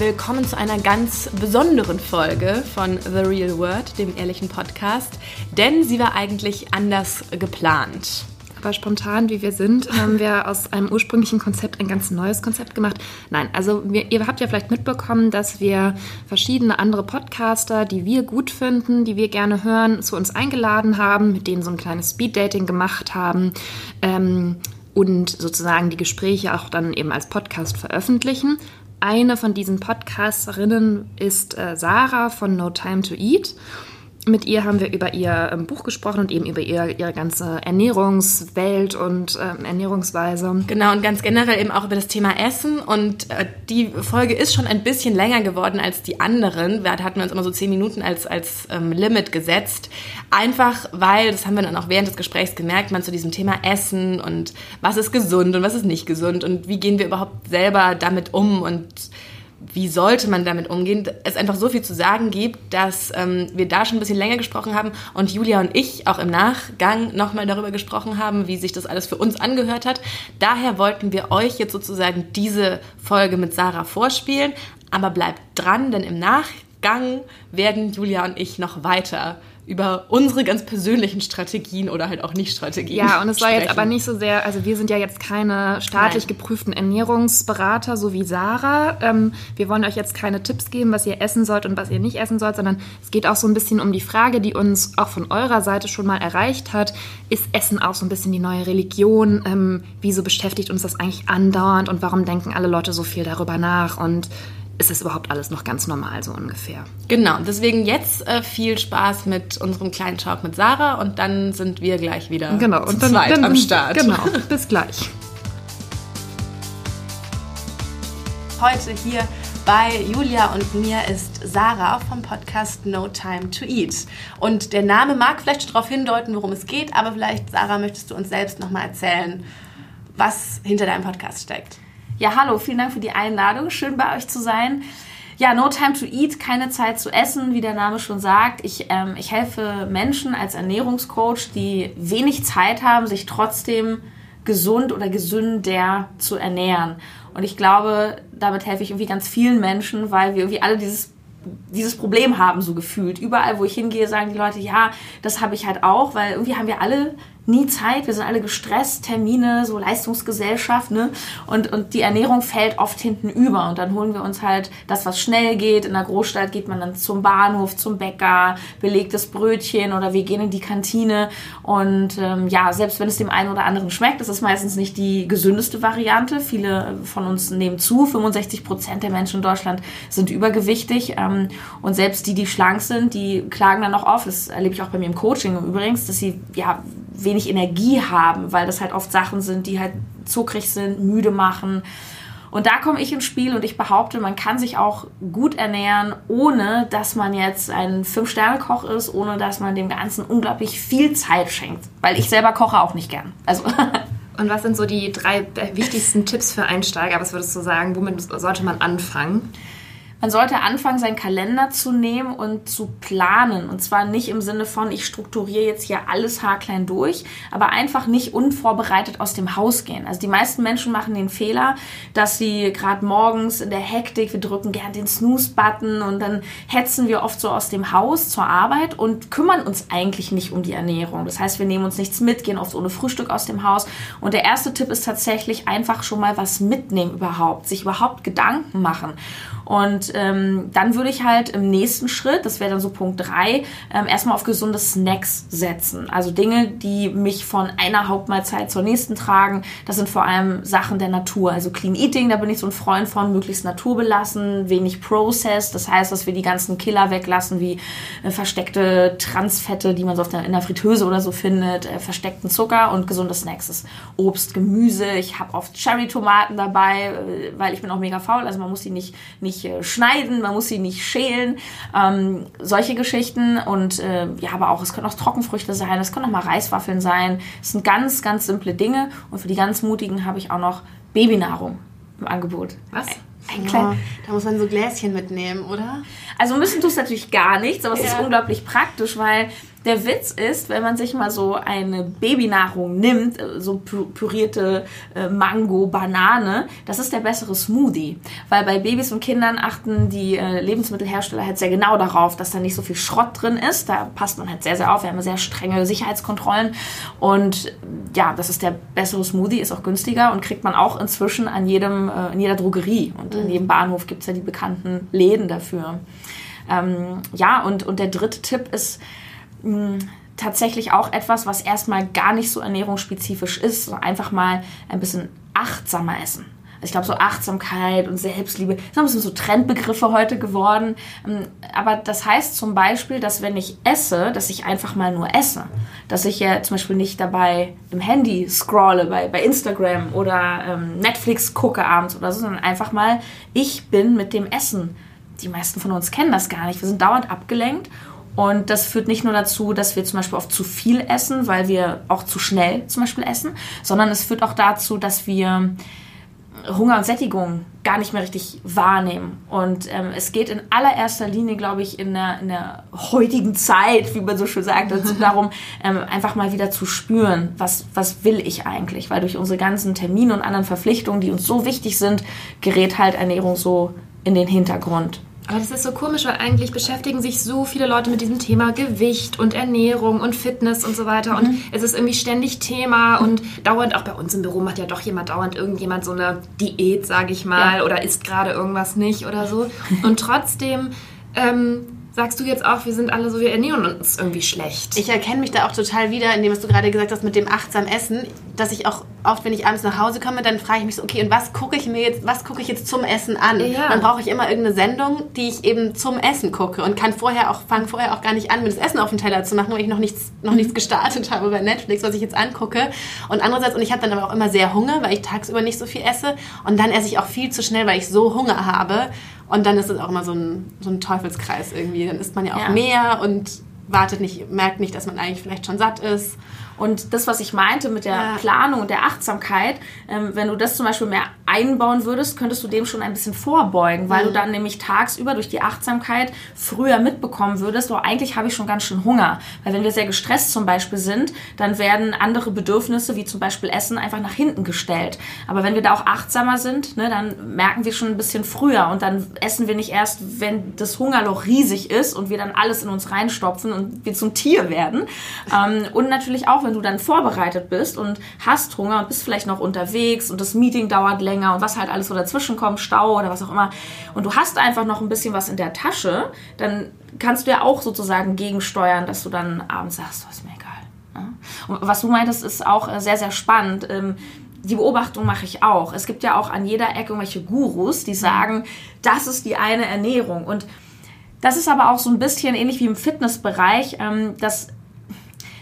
willkommen zu einer ganz besonderen Folge von The Real Word, dem ehrlichen Podcast, denn sie war eigentlich anders geplant. Aber spontan, wie wir sind, haben wir aus einem ursprünglichen Konzept ein ganz neues Konzept gemacht. Nein, also wir, ihr habt ja vielleicht mitbekommen, dass wir verschiedene andere Podcaster, die wir gut finden, die wir gerne hören, zu uns eingeladen haben, mit denen so ein kleines Speed-Dating gemacht haben. Ähm, und sozusagen die Gespräche auch dann eben als Podcast veröffentlichen. Eine von diesen Podcasterinnen ist äh, Sarah von No Time to Eat. Mit ihr haben wir über ihr ähm, Buch gesprochen und eben über ihr, ihre ganze Ernährungswelt und ähm, Ernährungsweise. Genau, und ganz generell eben auch über das Thema Essen. Und äh, die Folge ist schon ein bisschen länger geworden als die anderen. Da hatten wir uns immer so zehn Minuten als, als ähm, Limit gesetzt. Einfach weil, das haben wir dann auch während des Gesprächs gemerkt, man zu diesem Thema Essen und was ist gesund und was ist nicht gesund und wie gehen wir überhaupt selber damit um und wie sollte man damit umgehen, es einfach so viel zu sagen gibt, dass ähm, wir da schon ein bisschen länger gesprochen haben und Julia und ich auch im Nachgang nochmal darüber gesprochen haben, wie sich das alles für uns angehört hat. Daher wollten wir euch jetzt sozusagen diese Folge mit Sarah vorspielen, aber bleibt dran, denn im Nachgang werden Julia und ich noch weiter über unsere ganz persönlichen Strategien oder halt auch Nicht-Strategien. Ja, und es soll jetzt aber nicht so sehr, also wir sind ja jetzt keine staatlich Nein. geprüften Ernährungsberater, so wie Sarah. Ähm, wir wollen euch jetzt keine Tipps geben, was ihr essen sollt und was ihr nicht essen sollt, sondern es geht auch so ein bisschen um die Frage, die uns auch von eurer Seite schon mal erreicht hat. Ist Essen auch so ein bisschen die neue Religion? Ähm, wieso beschäftigt uns das eigentlich andauernd und warum denken alle Leute so viel darüber nach? Und ist das überhaupt alles noch ganz normal so ungefähr. Genau, deswegen jetzt äh, viel Spaß mit unserem kleinen Talk mit Sarah und dann sind wir gleich wieder genau, und dann, dann, am Start. Genau, bis gleich. Heute hier bei Julia und mir ist Sarah vom Podcast No Time to Eat. Und der Name mag vielleicht schon darauf hindeuten, worum es geht, aber vielleicht, Sarah, möchtest du uns selbst nochmal erzählen, was hinter deinem Podcast steckt? Ja, hallo, vielen Dank für die Einladung. Schön bei euch zu sein. Ja, No Time to Eat, keine Zeit zu essen, wie der Name schon sagt. Ich, ähm, ich helfe Menschen als Ernährungscoach, die wenig Zeit haben, sich trotzdem gesund oder gesünder zu ernähren. Und ich glaube, damit helfe ich irgendwie ganz vielen Menschen, weil wir irgendwie alle dieses dieses Problem haben, so gefühlt. Überall, wo ich hingehe, sagen die Leute, ja, das habe ich halt auch, weil irgendwie haben wir alle nie Zeit, wir sind alle gestresst, Termine, so Leistungsgesellschaft, ne? Und, und die Ernährung fällt oft hinten über und dann holen wir uns halt das, was schnell geht. In der Großstadt geht man dann zum Bahnhof, zum Bäcker, belegtes Brötchen oder wir gehen in die Kantine und ähm, ja, selbst wenn es dem einen oder anderen schmeckt, ist es meistens nicht die gesündeste Variante. Viele von uns nehmen zu, 65 Prozent der Menschen in Deutschland sind übergewichtig ähm, und selbst die, die schlank sind, die klagen dann auch auf, das erlebe ich auch bei mir im Coaching übrigens, dass sie ja wenig Energie haben, weil das halt oft Sachen sind, die halt zuckrig sind, müde machen. Und da komme ich ins Spiel und ich behaupte, man kann sich auch gut ernähren, ohne dass man jetzt ein Fünf-Sterne-Koch ist, ohne dass man dem Ganzen unglaublich viel Zeit schenkt. Weil ich selber koche auch nicht gern. Also. Und was sind so die drei wichtigsten Tipps für Einsteiger? Was würdest du sagen? Womit sollte man anfangen? Man sollte anfangen, seinen Kalender zu nehmen und zu planen. Und zwar nicht im Sinne von, ich strukturiere jetzt hier alles haarklein durch, aber einfach nicht unvorbereitet aus dem Haus gehen. Also die meisten Menschen machen den Fehler, dass sie gerade morgens in der Hektik, wir drücken gern den Snooze-Button und dann hetzen wir oft so aus dem Haus zur Arbeit und kümmern uns eigentlich nicht um die Ernährung. Das heißt, wir nehmen uns nichts mit, gehen oft ohne Frühstück aus dem Haus. Und der erste Tipp ist tatsächlich einfach schon mal was mitnehmen überhaupt, sich überhaupt Gedanken machen. Und ähm, dann würde ich halt im nächsten Schritt, das wäre dann so Punkt 3, ähm, erstmal auf gesunde Snacks setzen. Also Dinge, die mich von einer Hauptmahlzeit zur nächsten tragen. Das sind vor allem Sachen der Natur. Also Clean Eating, da bin ich so ein Freund von, möglichst naturbelassen, wenig Processed. Das heißt, dass wir die ganzen Killer weglassen, wie äh, versteckte Transfette, die man so der, in der Fritteuse oder so findet, äh, versteckten Zucker und gesunde Snacks. Das ist Obst, Gemüse. Ich habe oft Cherry-Tomaten dabei, äh, weil ich bin auch mega faul. Also man muss die nicht, nicht äh, schneiden, man muss sie nicht schälen. Ähm, solche Geschichten. Und äh, ja, aber auch, es können auch Trockenfrüchte sein, es können auch mal Reiswaffeln sein. Es sind ganz, ganz simple Dinge. Und für die ganz Mutigen habe ich auch noch Babynahrung im Angebot. Was? Ein ja, da muss man so Gläschen mitnehmen, oder? Also müssen tust natürlich gar nichts, aber es ja. ist unglaublich praktisch, weil der Witz ist, wenn man sich mal so eine Babynahrung nimmt, äh, so pürierte äh, Mango, Banane, das ist der bessere Smoothie. Weil bei Babys und Kindern achten die äh, Lebensmittelhersteller halt sehr genau darauf, dass da nicht so viel Schrott drin ist. Da passt man halt sehr, sehr auf. Wir haben sehr strenge Sicherheitskontrollen. Und ja, das ist der bessere Smoothie, ist auch günstiger und kriegt man auch inzwischen an jedem, in jeder Drogerie. Und mhm. in jedem Bahnhof gibt es ja die bekannten Läden dafür. Ähm, ja, und, und der dritte Tipp ist, tatsächlich auch etwas, was erstmal gar nicht so ernährungsspezifisch ist, sondern einfach mal ein bisschen achtsamer essen. Also ich glaube, so Achtsamkeit und Selbstliebe sind ein bisschen so Trendbegriffe heute geworden. Ähm, aber das heißt zum Beispiel, dass wenn ich esse, dass ich einfach mal nur esse. Dass ich ja zum Beispiel nicht dabei im Handy scrolle bei, bei Instagram oder ähm, Netflix gucke abends oder so, sondern einfach mal, ich bin mit dem Essen. Die meisten von uns kennen das gar nicht. Wir sind dauernd abgelenkt und das führt nicht nur dazu, dass wir zum Beispiel oft zu viel essen, weil wir auch zu schnell zum Beispiel essen, sondern es führt auch dazu, dass wir Hunger und Sättigung gar nicht mehr richtig wahrnehmen. Und ähm, es geht in allererster Linie, glaube ich, in der, in der heutigen Zeit, wie man so schön sagt, also darum, ähm, einfach mal wieder zu spüren, was, was will ich eigentlich? Weil durch unsere ganzen Termine und anderen Verpflichtungen, die uns so wichtig sind, gerät halt Ernährung so in den Hintergrund. Aber das ist so komisch, weil eigentlich beschäftigen sich so viele Leute mit diesem Thema Gewicht und Ernährung und Fitness und so weiter. Mhm. Und es ist irgendwie ständig Thema und dauernd, auch bei uns im Büro macht ja doch jemand dauernd irgendjemand so eine Diät, sage ich mal, ja. oder isst gerade irgendwas nicht oder so. Und trotzdem ähm, sagst du jetzt auch, wir sind alle so, wir ernähren uns irgendwie schlecht. Ich erkenne mich da auch total wieder, in dem, was du gerade gesagt hast mit dem achtsam Essen, dass ich auch oft, wenn ich abends nach Hause komme, dann frage ich mich so, okay, und was gucke ich mir jetzt, was gucke ich jetzt zum Essen an? Ja. Dann brauche ich immer irgendeine Sendung, die ich eben zum Essen gucke und kann vorher auch, fange vorher auch gar nicht an, mir das Essen auf den Teller zu machen, weil ich noch nichts, noch nichts gestartet habe bei Netflix, was ich jetzt angucke. Und andererseits, und ich habe dann aber auch immer sehr Hunger, weil ich tagsüber nicht so viel esse und dann esse ich auch viel zu schnell, weil ich so Hunger habe und dann ist es auch immer so ein, so ein Teufelskreis irgendwie. Dann isst man ja auch ja. mehr und wartet nicht, merkt nicht, dass man eigentlich vielleicht schon satt ist. Und das, was ich meinte mit der ja. Planung und der Achtsamkeit, ähm, wenn du das zum Beispiel mehr einbauen würdest, könntest du dem schon ein bisschen vorbeugen, weil mhm. du dann nämlich tagsüber durch die Achtsamkeit früher mitbekommen würdest, oh, eigentlich habe ich schon ganz schön Hunger. Weil wenn wir sehr gestresst zum Beispiel sind, dann werden andere Bedürfnisse, wie zum Beispiel Essen, einfach nach hinten gestellt. Aber wenn wir da auch achtsamer sind, ne, dann merken wir schon ein bisschen früher und dann essen wir nicht erst, wenn das Hungerloch riesig ist und wir dann alles in uns reinstopfen und wir zum Tier werden. Ähm, und natürlich auch, wenn wenn du dann vorbereitet bist und hast Hunger und bist vielleicht noch unterwegs und das Meeting dauert länger und was halt alles so dazwischen kommt, Stau oder was auch immer, und du hast einfach noch ein bisschen was in der Tasche, dann kannst du ja auch sozusagen gegensteuern, dass du dann abends sagst, was ist mir egal. Ne? Und was du meintest, ist auch äh, sehr, sehr spannend ähm, die Beobachtung mache ich auch. Es gibt ja auch an jeder Ecke irgendwelche Gurus, die sagen, das ist die eine Ernährung. Und das ist aber auch so ein bisschen ähnlich wie im Fitnessbereich, ähm, dass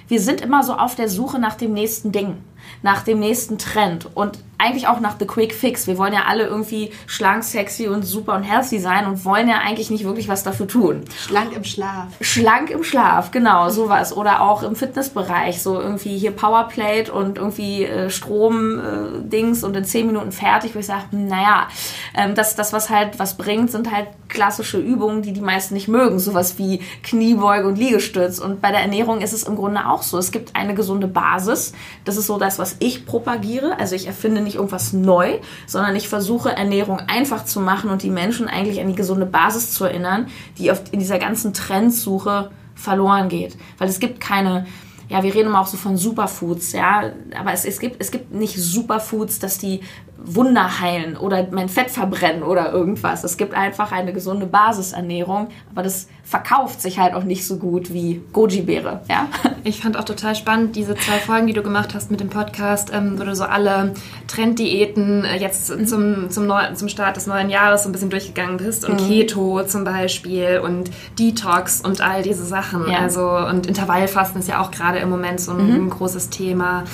wir sind immer so auf der Suche nach dem nächsten Ding, nach dem nächsten Trend. Und eigentlich auch nach The Quick Fix. Wir wollen ja alle irgendwie schlank, sexy und super und healthy sein und wollen ja eigentlich nicht wirklich was dafür tun. Schlank im Schlaf. Schlank im Schlaf, genau, sowas. Oder auch im Fitnessbereich, so irgendwie hier Powerplate und irgendwie äh, Strom-Dings äh, und in zehn Minuten fertig, wo ich sage, hm, naja, ähm, das, das, was halt was bringt, sind halt klassische Übungen, die die meisten nicht mögen. Sowas wie Kniebeuge und Liegestütz. Und bei der Ernährung ist es im Grunde auch so. Es gibt eine gesunde Basis. Das ist so das, was ich propagiere. Also ich erfinde nicht irgendwas neu, sondern ich versuche Ernährung einfach zu machen und die Menschen eigentlich an die gesunde Basis zu erinnern, die oft in dieser ganzen Trendsuche verloren geht. Weil es gibt keine, ja, wir reden immer auch so von Superfoods, ja, aber es, es, gibt, es gibt nicht Superfoods, dass die Wunder heilen oder mein Fett verbrennen oder irgendwas. Es gibt einfach eine gesunde Basisernährung, aber das verkauft sich halt auch nicht so gut wie Goji-Beere. Ja? Ich fand auch total spannend diese zwei Folgen, die du gemacht hast mit dem Podcast, ähm, wo du so alle Trenddiäten äh, jetzt mhm. zum, zum, Neu zum Start des neuen Jahres so ein bisschen durchgegangen bist und mhm. Keto zum Beispiel und Detox und all diese Sachen. Ja. Also und Intervallfasten ist ja auch gerade im Moment so ein, mhm. großes Thema.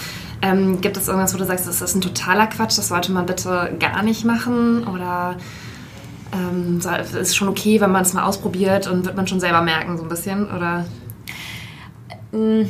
Ähm, gibt es irgendwas, wo du sagst, das ist ein totaler Quatsch, das sollte man bitte gar nicht machen? Oder ähm, ist schon okay, wenn man es mal ausprobiert und wird man schon selber merken, so ein bisschen? Oder? Mm,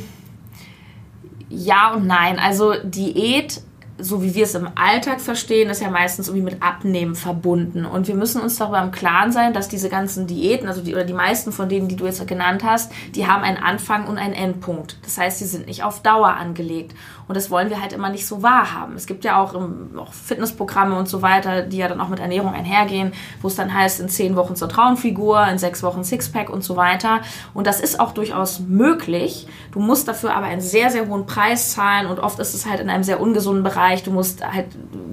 ja und nein. Also Diät so wie wir es im Alltag verstehen, ist ja meistens irgendwie mit Abnehmen verbunden. Und wir müssen uns darüber im Klaren sein, dass diese ganzen Diäten, also die, oder die meisten von denen, die du jetzt genannt hast, die haben einen Anfang und einen Endpunkt. Das heißt, sie sind nicht auf Dauer angelegt. Und das wollen wir halt immer nicht so wahrhaben. Es gibt ja auch, im, auch Fitnessprogramme und so weiter, die ja dann auch mit Ernährung einhergehen, wo es dann heißt, in zehn Wochen zur Traumfigur, in sechs Wochen Sixpack und so weiter. Und das ist auch durchaus möglich. Du musst dafür aber einen sehr, sehr hohen Preis zahlen und oft ist es halt in einem sehr ungesunden Bereich. Du musst halt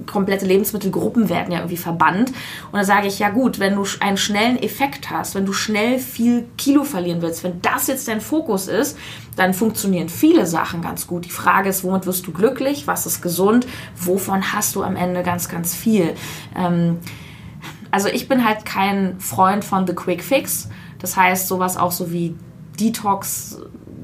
komplette Lebensmittelgruppen werden ja irgendwie verbannt. Und da sage ich, ja gut, wenn du einen schnellen Effekt hast, wenn du schnell viel Kilo verlieren willst, wenn das jetzt dein Fokus ist, dann funktionieren viele Sachen ganz gut. Die Frage ist, womit wirst du glücklich? Was ist gesund? Wovon hast du am Ende ganz, ganz viel? Ähm, also ich bin halt kein Freund von The Quick Fix. Das heißt, sowas auch so wie Detox,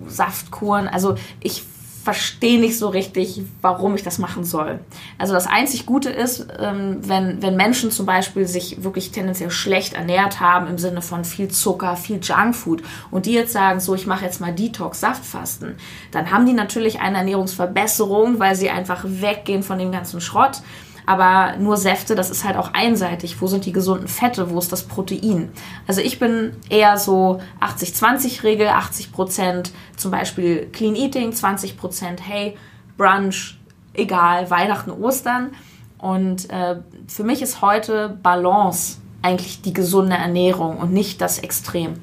Saftkuren. Also ich verstehe nicht so richtig, warum ich das machen soll. Also das einzig Gute ist, ähm, wenn, wenn Menschen zum Beispiel sich wirklich tendenziell schlecht ernährt haben, im Sinne von viel Zucker, viel Junkfood, und die jetzt sagen, so, ich mache jetzt mal Detox, Saftfasten, dann haben die natürlich eine Ernährungsverbesserung, weil sie einfach weggehen von dem ganzen Schrott. Aber nur Säfte, das ist halt auch einseitig. Wo sind die gesunden Fette? Wo ist das Protein? Also ich bin eher so 80-20-Regel, 80 Prozent zum Beispiel Clean Eating, 20 Prozent hey, Brunch, egal, Weihnachten, Ostern. Und äh, für mich ist heute Balance eigentlich die gesunde Ernährung und nicht das Extrem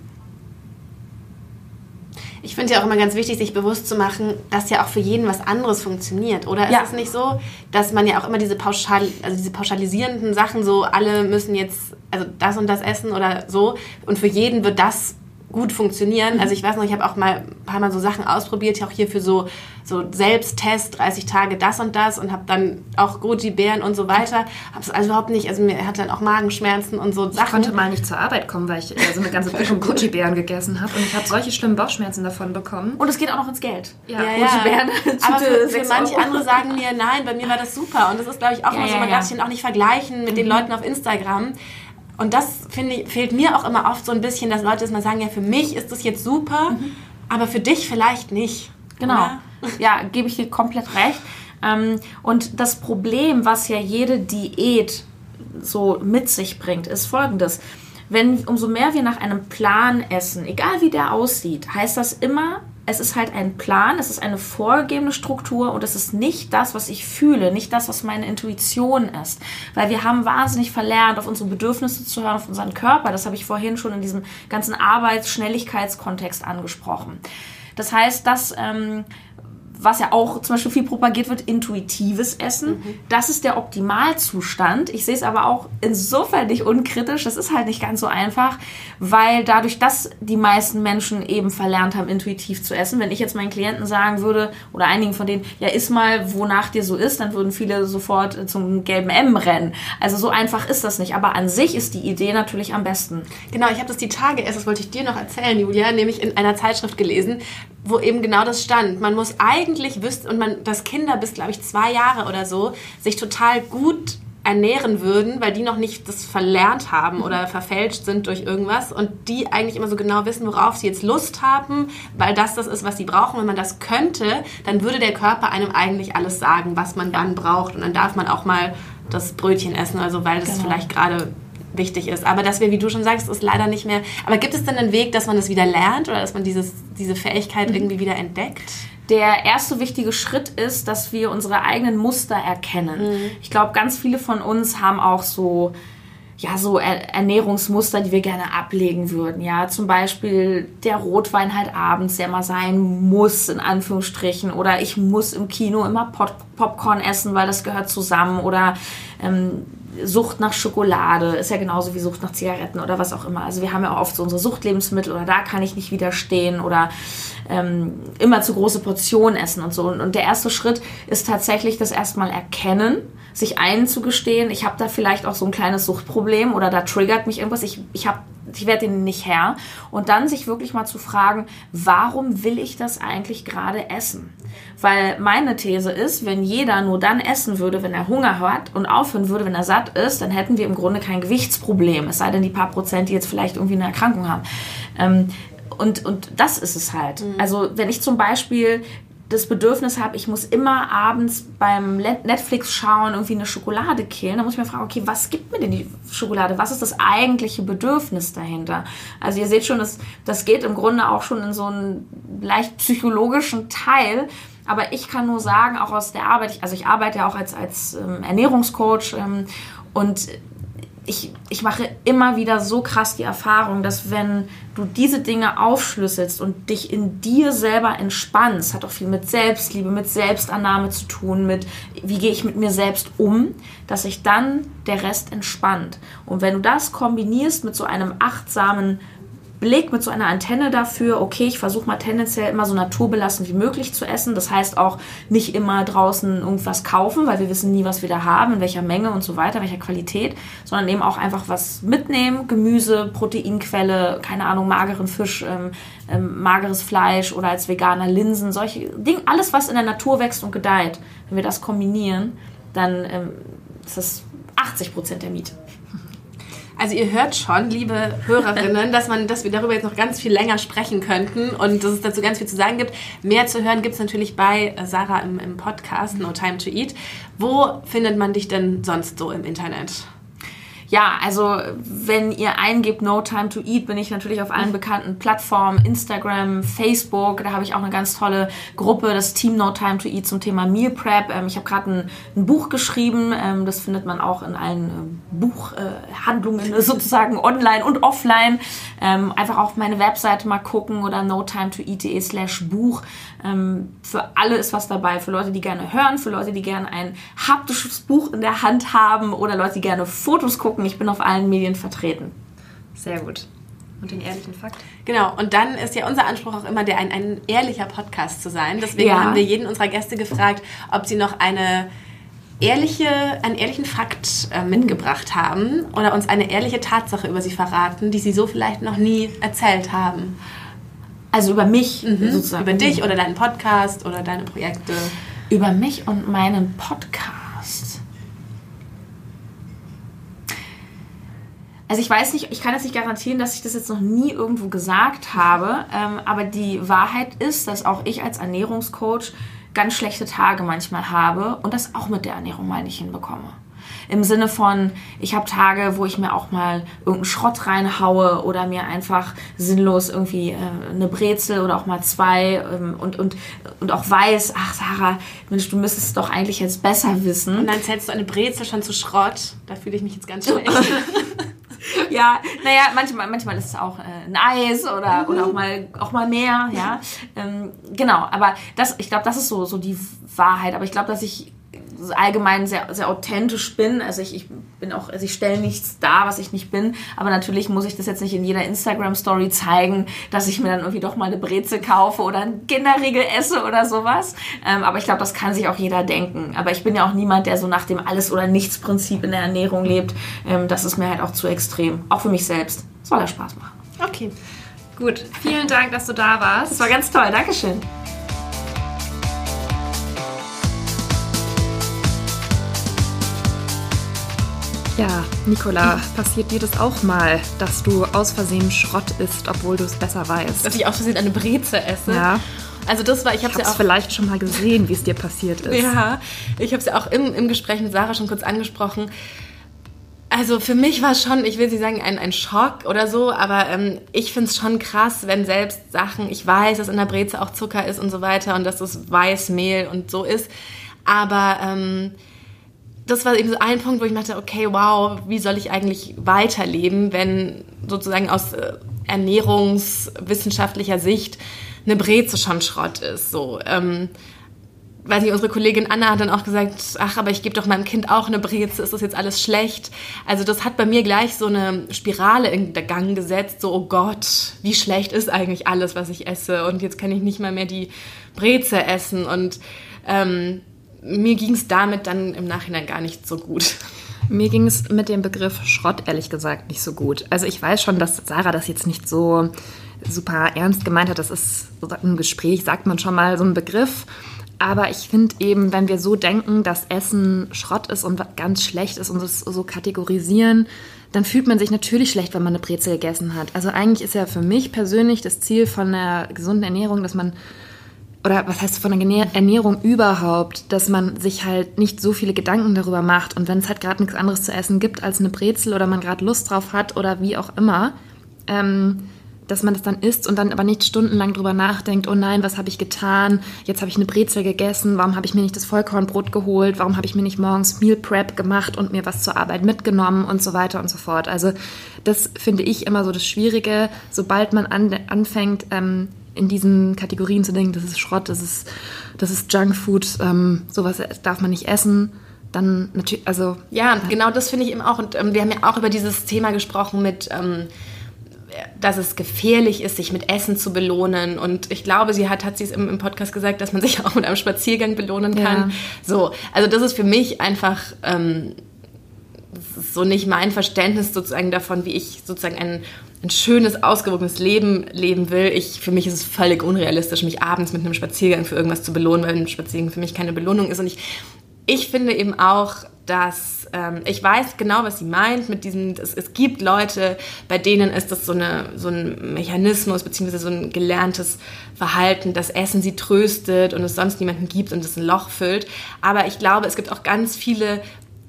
ich finde ja auch immer ganz wichtig, sich bewusst zu machen, dass ja auch für jeden was anderes funktioniert. Oder ja. ist es nicht so, dass man ja auch immer diese, pauschal, also diese pauschalisierenden Sachen so, alle müssen jetzt also das und das essen oder so und für jeden wird das gut funktionieren. Also ich weiß noch, ich habe auch mal ein paar Mal so Sachen ausprobiert, auch hier für so, so Selbsttest, 30 Tage das und das und habe dann auch Goji-Bären und so weiter. Habe es also überhaupt nicht, also mir hat dann auch Magenschmerzen und so Sachen. Ich konnte mal nicht zur Arbeit kommen, weil ich äh, so eine ganze Packung Goji-Bären gegessen habe und ich habe solche schlimmen Bauchschmerzen davon bekommen. Und es geht auch noch ins Geld. Ja, ja, ja. Goji-Bären. Aber für, für manche andere sagen mir, nein, bei mir war das super und das ist, glaube ich, auch ja, immer so, man darf sich auch nicht vergleichen mit mhm. den Leuten auf Instagram. Und das finde ich, fehlt mir auch immer oft so ein bisschen, dass Leute das mal sagen, ja, für mich ist das jetzt super, mhm. aber für dich vielleicht nicht. Genau. Oder? Ja, gebe ich dir komplett recht. Ähm, und das Problem, was ja jede Diät so mit sich bringt, ist folgendes. Wenn umso mehr wir nach einem Plan essen, egal wie der aussieht, heißt das immer, es ist halt ein Plan, es ist eine vorgegebene Struktur und es ist nicht das, was ich fühle, nicht das, was meine Intuition ist. Weil wir haben wahnsinnig verlernt, auf unsere Bedürfnisse zu hören, auf unseren Körper. Das habe ich vorhin schon in diesem ganzen Arbeitsschnelligkeitskontext angesprochen. Das heißt, dass ähm, was ja auch zum Beispiel viel propagiert wird, intuitives Essen. Mhm. Das ist der Optimalzustand. Ich sehe es aber auch insofern nicht unkritisch. Das ist halt nicht ganz so einfach, weil dadurch, dass die meisten Menschen eben verlernt haben, intuitiv zu essen, wenn ich jetzt meinen Klienten sagen würde, oder einigen von denen, ja, iss mal, wonach dir so ist, dann würden viele sofort zum gelben M rennen. Also so einfach ist das nicht. Aber an sich ist die Idee natürlich am besten. Genau, ich habe das die Tage erst, das wollte ich dir noch erzählen, Julia, nämlich in einer Zeitschrift gelesen, wo eben genau das stand. Man muss eigentlich wissen, und man, dass Kinder bis, glaube ich, zwei Jahre oder so sich total gut ernähren würden, weil die noch nicht das verlernt haben oder verfälscht sind durch irgendwas und die eigentlich immer so genau wissen, worauf sie jetzt Lust haben, weil das das ist, was sie brauchen. Wenn man das könnte, dann würde der Körper einem eigentlich alles sagen, was man dann braucht und dann darf man auch mal das Brötchen essen, also weil das genau. vielleicht gerade wichtig ist. Aber dass wir, wie du schon sagst, ist leider nicht mehr. Aber gibt es denn einen Weg, dass man das wieder lernt oder dass man dieses, diese Fähigkeit mhm. irgendwie wieder entdeckt? Der erste wichtige Schritt ist, dass wir unsere eigenen Muster erkennen. Mhm. Ich glaube, ganz viele von uns haben auch so ja, so Ernährungsmuster, die wir gerne ablegen würden. Ja, zum Beispiel der Rotwein halt abends, der mal sein muss, in Anführungsstrichen. Oder ich muss im Kino immer Pop Popcorn essen, weil das gehört zusammen. Oder ähm, Sucht nach Schokolade ist ja genauso wie Sucht nach Zigaretten oder was auch immer. Also wir haben ja auch oft so unsere Suchtlebensmittel oder da kann ich nicht widerstehen oder ähm, immer zu große Portionen essen und so. Und, und der erste Schritt ist tatsächlich das erstmal erkennen, sich einzugestehen, ich habe da vielleicht auch so ein kleines Suchtproblem oder da triggert mich irgendwas, ich, ich habe ich werde den nicht Herr. Und dann sich wirklich mal zu fragen, warum will ich das eigentlich gerade essen? Weil meine These ist, wenn jeder nur dann essen würde, wenn er Hunger hat und aufhören würde, wenn er satt ist, dann hätten wir im Grunde kein Gewichtsproblem. Es sei denn, die paar Prozent, die jetzt vielleicht irgendwie eine Erkrankung haben. Ähm, und, und das ist es halt. Mhm. Also wenn ich zum Beispiel das Bedürfnis habe, ich muss immer abends beim Netflix schauen, irgendwie eine Schokolade killen, dann muss ich mir fragen, okay, was gibt mir denn die Schokolade? Was ist das eigentliche Bedürfnis dahinter? Also ihr seht schon, das, das geht im Grunde auch schon in so einen leicht psychologischen Teil. Aber ich kann nur sagen, auch aus der Arbeit, also ich arbeite ja auch als, als ähm, Ernährungscoach ähm, und ich, ich mache immer wieder so krass die Erfahrung, dass wenn du diese Dinge aufschlüsselst und dich in dir selber entspannst, hat auch viel mit Selbstliebe, mit Selbstannahme zu tun, mit wie gehe ich mit mir selbst um, dass sich dann der Rest entspannt. Und wenn du das kombinierst mit so einem achtsamen Blick mit so einer Antenne dafür, okay, ich versuche mal tendenziell immer so naturbelassen wie möglich zu essen. Das heißt auch nicht immer draußen irgendwas kaufen, weil wir wissen nie, was wir da haben, in welcher Menge und so weiter, welcher Qualität, sondern eben auch einfach was mitnehmen, Gemüse, Proteinquelle, keine Ahnung, mageren Fisch, ähm, ähm, mageres Fleisch oder als Veganer Linsen, solche Dinge, alles, was in der Natur wächst und gedeiht. Wenn wir das kombinieren, dann ähm, ist das 80 Prozent der Miete. Also ihr hört schon, liebe Hörerinnen, dass man, dass wir darüber jetzt noch ganz viel länger sprechen könnten und dass es dazu ganz viel zu sagen gibt. Mehr zu hören gibt es natürlich bei Sarah im, im Podcast No Time to Eat. Wo findet man dich denn sonst so im Internet? Ja, also wenn ihr eingebt No Time to Eat, bin ich natürlich auf allen bekannten Plattformen, Instagram, Facebook. Da habe ich auch eine ganz tolle Gruppe, das Team No Time to Eat zum Thema Meal Prep. Ähm, ich habe gerade ein, ein, Buch geschrieben, ähm, das findet man auch in allen äh, Buchhandlungen sozusagen online und offline. Ähm, einfach auf meine Webseite mal gucken oder no time to eat.de slash Buch. Ähm, für alle ist was dabei. Für Leute, die gerne hören, für Leute, die gerne ein haptisches Buch in der Hand haben oder Leute, die gerne Fotos gucken. Ich bin auf allen Medien vertreten. Sehr gut. Und den ehrlichen Fakt. Genau, und dann ist ja unser Anspruch auch immer, der ein, ein ehrlicher Podcast zu sein. Deswegen ja. haben wir jeden unserer Gäste gefragt, ob sie noch eine ehrliche, einen ehrlichen Fakt äh, mitgebracht haben oder uns eine ehrliche Tatsache über sie verraten, die sie so vielleicht noch nie erzählt haben. Also über mich mhm. sozusagen. Über dich oder deinen Podcast oder deine Projekte. Über mich und meinen Podcast. Also ich weiß nicht, ich kann jetzt nicht garantieren, dass ich das jetzt noch nie irgendwo gesagt habe, ähm, aber die Wahrheit ist, dass auch ich als Ernährungscoach ganz schlechte Tage manchmal habe und das auch mit der Ernährung mal nicht hinbekomme. Im Sinne von, ich habe Tage, wo ich mir auch mal irgendeinen Schrott reinhaue oder mir einfach sinnlos irgendwie äh, eine Brezel oder auch mal zwei ähm, und, und, und auch weiß, ach Sarah, Mensch, du müsstest es doch eigentlich jetzt besser wissen. Und dann zählst du eine Brezel schon zu Schrott. Da fühle ich mich jetzt ganz schlecht. ja, naja, manchmal, manchmal ist es auch äh, ein Eis oder, oder auch mal auch mal mehr, ja. Ähm, genau, aber das, ich glaube, das ist so, so die Wahrheit. Aber ich glaube, dass ich allgemein sehr, sehr authentisch bin. Also ich, ich bin auch, also ich stelle nichts dar, was ich nicht bin. Aber natürlich muss ich das jetzt nicht in jeder Instagram-Story zeigen, dass ich mir dann irgendwie doch mal eine Breze kaufe oder ein Kinderriegel esse oder sowas. Ähm, aber ich glaube, das kann sich auch jeder denken. Aber ich bin ja auch niemand, der so nach dem Alles- oder Nichts-Prinzip in der Ernährung lebt. Ähm, das ist mir halt auch zu extrem. Auch für mich selbst. Soll ja Spaß machen. Okay. Gut. Vielen Dank, dass du da warst. Das war ganz toll. Dankeschön. Ja, Nicola, passiert dir das auch mal, dass du aus Versehen Schrott isst, obwohl du es besser weißt? Dass ich aus Versehen eine Breze esse? Ja. Also das war, ich habe es ja auch vielleicht schon mal gesehen, wie es dir passiert ist. Ja, ich habe es ja auch im, im Gespräch mit Sarah schon kurz angesprochen. Also für mich war es schon, ich will sie sagen, ein, ein Schock oder so, aber ähm, ich finde es schon krass, wenn selbst Sachen, ich weiß, dass in der Breze auch Zucker ist und so weiter und dass es Weißmehl und so ist, aber ähm, das war eben so ein Punkt, wo ich dachte, okay, wow, wie soll ich eigentlich weiterleben, wenn sozusagen aus äh, ernährungswissenschaftlicher Sicht eine Breze schon Schrott ist. So, ähm, weiß nicht, unsere Kollegin Anna hat dann auch gesagt, ach, aber ich gebe doch meinem Kind auch eine Breze, ist das jetzt alles schlecht? Also das hat bei mir gleich so eine Spirale in der Gang gesetzt, so, oh Gott, wie schlecht ist eigentlich alles, was ich esse und jetzt kann ich nicht mal mehr die Breze essen und ähm, mir ging es damit dann im Nachhinein gar nicht so gut. Mir ging es mit dem Begriff Schrott ehrlich gesagt nicht so gut. Also ich weiß schon, dass Sarah das jetzt nicht so super ernst gemeint hat. Das ist im Gespräch, sagt man schon mal so ein Begriff. Aber ich finde eben, wenn wir so denken, dass Essen Schrott ist und ganz schlecht ist und es so kategorisieren, dann fühlt man sich natürlich schlecht, wenn man eine Brezel gegessen hat. Also eigentlich ist ja für mich persönlich das Ziel von einer gesunden Ernährung, dass man oder was heißt von der Ernährung überhaupt, dass man sich halt nicht so viele Gedanken darüber macht und wenn es halt gerade nichts anderes zu essen gibt als eine Brezel oder man gerade Lust drauf hat oder wie auch immer, ähm, dass man das dann isst und dann aber nicht stundenlang drüber nachdenkt, oh nein, was habe ich getan? Jetzt habe ich eine Brezel gegessen, warum habe ich mir nicht das Vollkornbrot geholt? Warum habe ich mir nicht morgens Meal Prep gemacht und mir was zur Arbeit mitgenommen und so weiter und so fort. Also das finde ich immer so das Schwierige, sobald man an, anfängt, ähm, in diesen Kategorien zu denken, das ist Schrott, das ist, das ist Junkfood, ähm, sowas darf man nicht essen. Dann natürlich, also. Ja, genau das finde ich eben auch. Und ähm, wir haben ja auch über dieses Thema gesprochen mit, ähm, dass es gefährlich ist, sich mit Essen zu belohnen. Und ich glaube, sie hat, hat sie es im, im Podcast gesagt, dass man sich auch mit einem Spaziergang belohnen kann. Ja. So, also das ist für mich einfach ähm, so nicht mein Verständnis sozusagen davon, wie ich sozusagen ein, ein schönes, ausgewogenes Leben leben will. Ich, für mich ist es völlig unrealistisch, mich abends mit einem Spaziergang für irgendwas zu belohnen, weil ein Spaziergang für mich keine Belohnung ist. Und ich, ich finde eben auch, dass ähm, ich weiß genau, was sie meint mit diesem, es, es gibt Leute, bei denen ist das so, eine, so ein Mechanismus beziehungsweise so ein gelerntes Verhalten, dass Essen sie tröstet und es sonst niemanden gibt und es ein Loch füllt. Aber ich glaube, es gibt auch ganz viele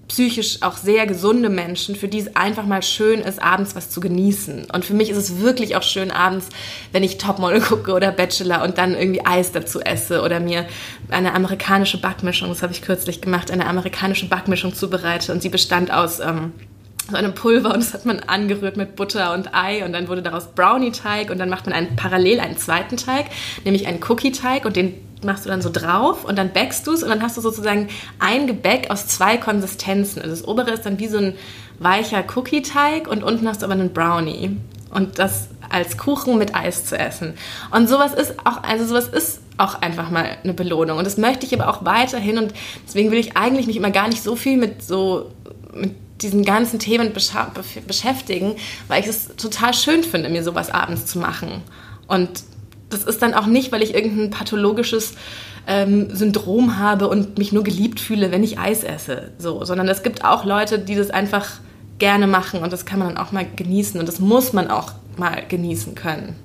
psychisch auch sehr gesunde Menschen, für die es einfach mal schön ist, abends was zu genießen. Und für mich ist es wirklich auch schön abends, wenn ich Topmodel gucke oder Bachelor und dann irgendwie Eis dazu esse oder mir eine amerikanische Backmischung, das habe ich kürzlich gemacht, eine amerikanische Backmischung zubereite und sie bestand aus ähm, so einem Pulver und das hat man angerührt mit Butter und Ei und dann wurde daraus Brownie-Teig und dann macht man einen, parallel einen zweiten Teig, nämlich einen Cookie-Teig und den machst du dann so drauf und dann backst du es und dann hast du sozusagen ein Gebäck aus zwei Konsistenzen. Also das obere ist dann wie so ein weicher Cookie-Teig und unten hast du aber einen Brownie. Und das als Kuchen mit Eis zu essen. Und sowas ist auch, also sowas ist auch einfach mal eine Belohnung. Und das möchte ich aber auch weiterhin. Und deswegen will ich eigentlich mich immer gar nicht so viel mit so, mit diesen ganzen Themen beschäftigen, weil ich es total schön finde, mir sowas abends zu machen. Und das ist dann auch nicht, weil ich irgendein pathologisches ähm, Syndrom habe und mich nur geliebt fühle, wenn ich Eis esse. So, sondern es gibt auch Leute, die das einfach gerne machen und das kann man dann auch mal genießen und das muss man auch mal genießen können.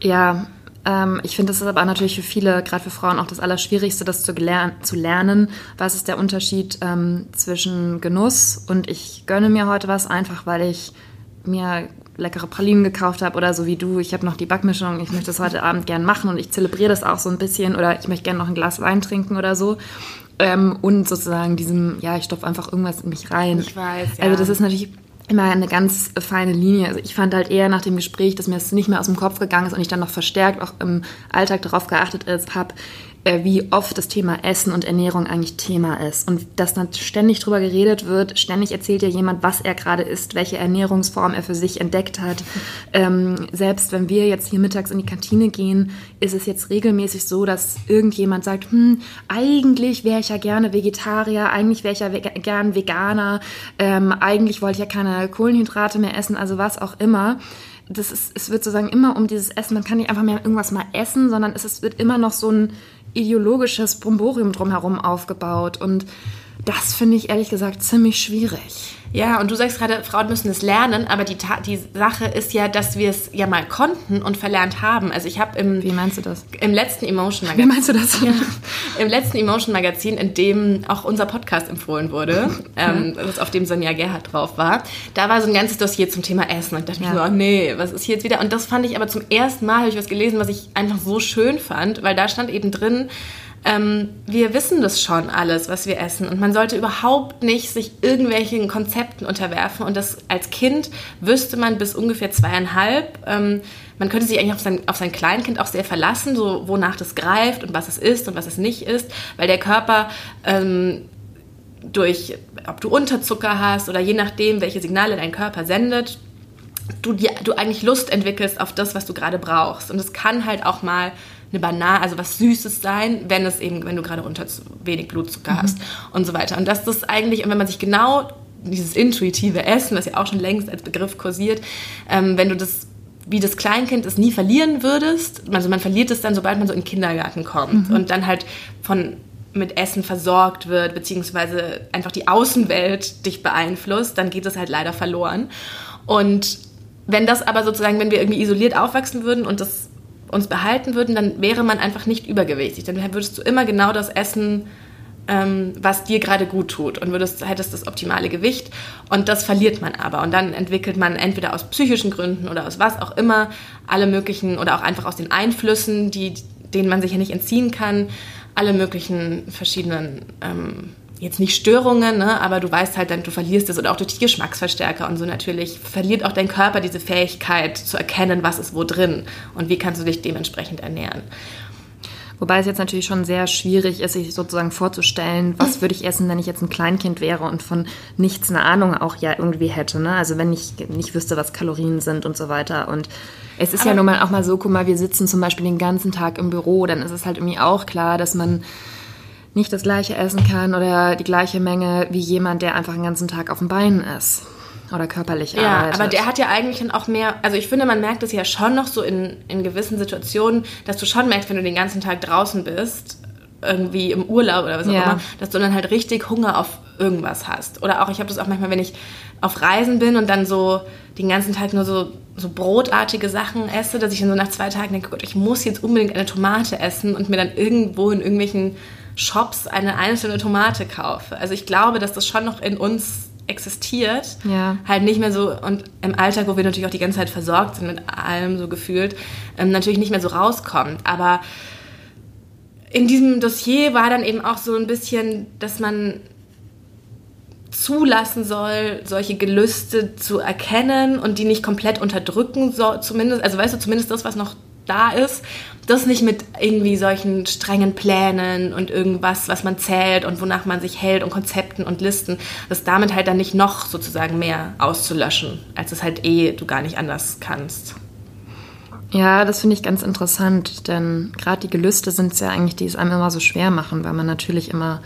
Ja, ähm, ich finde, das ist aber natürlich für viele, gerade für Frauen, auch das Allerschwierigste, das zu, zu lernen. Was ist der Unterschied ähm, zwischen Genuss und ich gönne mir heute was, einfach weil ich mir leckere Pralinen gekauft habe oder so wie du, ich habe noch die Backmischung, ich möchte das heute Abend gern machen und ich zelebriere das auch so ein bisschen oder ich möchte gerne noch ein Glas Wein trinken oder so. Ähm, und sozusagen diesem, ja, ich stopfe einfach irgendwas in mich rein. Ich weiß, ja. Also das ist natürlich immer eine ganz feine Linie. Also ich fand halt eher nach dem Gespräch, dass mir das nicht mehr aus dem Kopf gegangen ist und ich dann noch verstärkt auch im Alltag darauf geachtet habe, wie oft das Thema Essen und Ernährung eigentlich Thema ist. Und dass dann ständig drüber geredet wird, ständig erzählt ja jemand, was er gerade isst, welche Ernährungsform er für sich entdeckt hat. Ähm, selbst wenn wir jetzt hier mittags in die Kantine gehen, ist es jetzt regelmäßig so, dass irgendjemand sagt, hm, eigentlich wäre ich ja gerne Vegetarier, eigentlich wäre ich ja vega gern Veganer, ähm, eigentlich wollte ich ja keine Kohlenhydrate mehr essen, also was auch immer das ist, es wird sozusagen immer um dieses Essen, man kann nicht einfach mehr irgendwas mal essen, sondern es, es wird immer noch so ein ideologisches Bromborium drumherum aufgebaut. Und das finde ich ehrlich gesagt ziemlich schwierig. Ja, und du sagst gerade, Frauen müssen es lernen, aber die, die Sache ist ja, dass wir es ja mal konnten und verlernt haben. Also ich habe im... Wie meinst du das? Im letzten Emotion Magazin... Wie meinst du das? Ja, Im letzten Emotion Magazin, in dem auch unser Podcast empfohlen wurde, ähm, auf dem Sonja Gerhardt drauf war, da war so ein ganzes Dossier zum Thema Essen. Und ich dachte ja. mir so, oh nee, was ist hier jetzt wieder? Und das fand ich aber zum ersten Mal, habe ich was gelesen, was ich einfach so schön fand, weil da stand eben drin, ähm, wir wissen das schon alles, was wir essen. Und man sollte überhaupt nicht sich irgendwelchen Konzepten unterwerfen. Und das als Kind wüsste man bis ungefähr zweieinhalb. Ähm, man könnte sich eigentlich auf sein, auf sein Kleinkind auch sehr verlassen, so wonach das greift und was es ist und was es nicht ist, weil der Körper ähm, durch, ob du Unterzucker hast oder je nachdem, welche Signale dein Körper sendet, du, du eigentlich Lust entwickelst auf das, was du gerade brauchst. Und es kann halt auch mal eine Banane, also was Süßes sein, wenn es eben, wenn du gerade unter wenig Blutzucker mhm. hast und so weiter. Und dass das eigentlich, wenn man sich genau dieses intuitive Essen, was ja auch schon längst als Begriff kursiert, ähm, wenn du das wie das Kleinkind es nie verlieren würdest, also man verliert es dann, sobald man so in den Kindergarten kommt mhm. und dann halt von mit Essen versorgt wird, beziehungsweise einfach die Außenwelt dich beeinflusst, dann geht es halt leider verloren. Und wenn das aber sozusagen, wenn wir irgendwie isoliert aufwachsen würden und das uns behalten würden, dann wäre man einfach nicht übergewichtig. Dann würdest du immer genau das essen, ähm, was dir gerade gut tut und würdest, hättest das optimale Gewicht und das verliert man aber und dann entwickelt man entweder aus psychischen Gründen oder aus was auch immer alle möglichen oder auch einfach aus den Einflüssen, die, denen man sich ja nicht entziehen kann, alle möglichen verschiedenen ähm, jetzt nicht Störungen, ne, aber du weißt halt dann, du verlierst es oder auch durch die Geschmacksverstärker und so natürlich verliert auch dein Körper diese Fähigkeit zu erkennen, was ist wo drin und wie kannst du dich dementsprechend ernähren. Wobei es jetzt natürlich schon sehr schwierig ist, sich sozusagen vorzustellen, was würde ich essen, wenn ich jetzt ein Kleinkind wäre und von nichts eine Ahnung auch ja irgendwie hätte. Ne? Also wenn ich nicht wüsste, was Kalorien sind und so weiter. Und es ist Aber ja nun mal auch mal so, guck mal, wir sitzen zum Beispiel den ganzen Tag im Büro, dann ist es halt irgendwie auch klar, dass man nicht das gleiche essen kann oder die gleiche Menge wie jemand, der einfach den ganzen Tag auf dem Bein ist oder körperlich ja, arbeitet. Ja, aber der hat ja eigentlich dann auch mehr, also ich finde, man merkt es ja schon noch so in, in gewissen Situationen, dass du schon merkst, wenn du den ganzen Tag draußen bist, irgendwie im Urlaub oder was auch ja. immer, dass du dann halt richtig Hunger auf irgendwas hast. Oder auch, ich habe das auch manchmal, wenn ich auf Reisen bin und dann so den ganzen Tag nur so, so brotartige Sachen esse, dass ich dann so nach zwei Tagen denke, Gott, ich muss jetzt unbedingt eine Tomate essen und mir dann irgendwo in irgendwelchen Shops eine einzelne Tomate kaufe. Also ich glaube, dass das schon noch in uns existiert. Ja. Halt nicht mehr so, und im Alltag, wo wir natürlich auch die ganze Zeit versorgt sind mit allem so gefühlt, ähm, natürlich nicht mehr so rauskommt. Aber in diesem Dossier war dann eben auch so ein bisschen, dass man zulassen soll, solche Gelüste zu erkennen und die nicht komplett unterdrücken soll, zumindest, also weißt du, zumindest das, was noch da ist, das nicht mit irgendwie solchen strengen Plänen und irgendwas, was man zählt und wonach man sich hält und Konzepten und Listen, das damit halt dann nicht noch sozusagen mehr auszulöschen, als es halt eh du gar nicht anders kannst. Ja, das finde ich ganz interessant, denn gerade die Gelüste sind es ja eigentlich, die es einem immer so schwer machen, weil man natürlich immer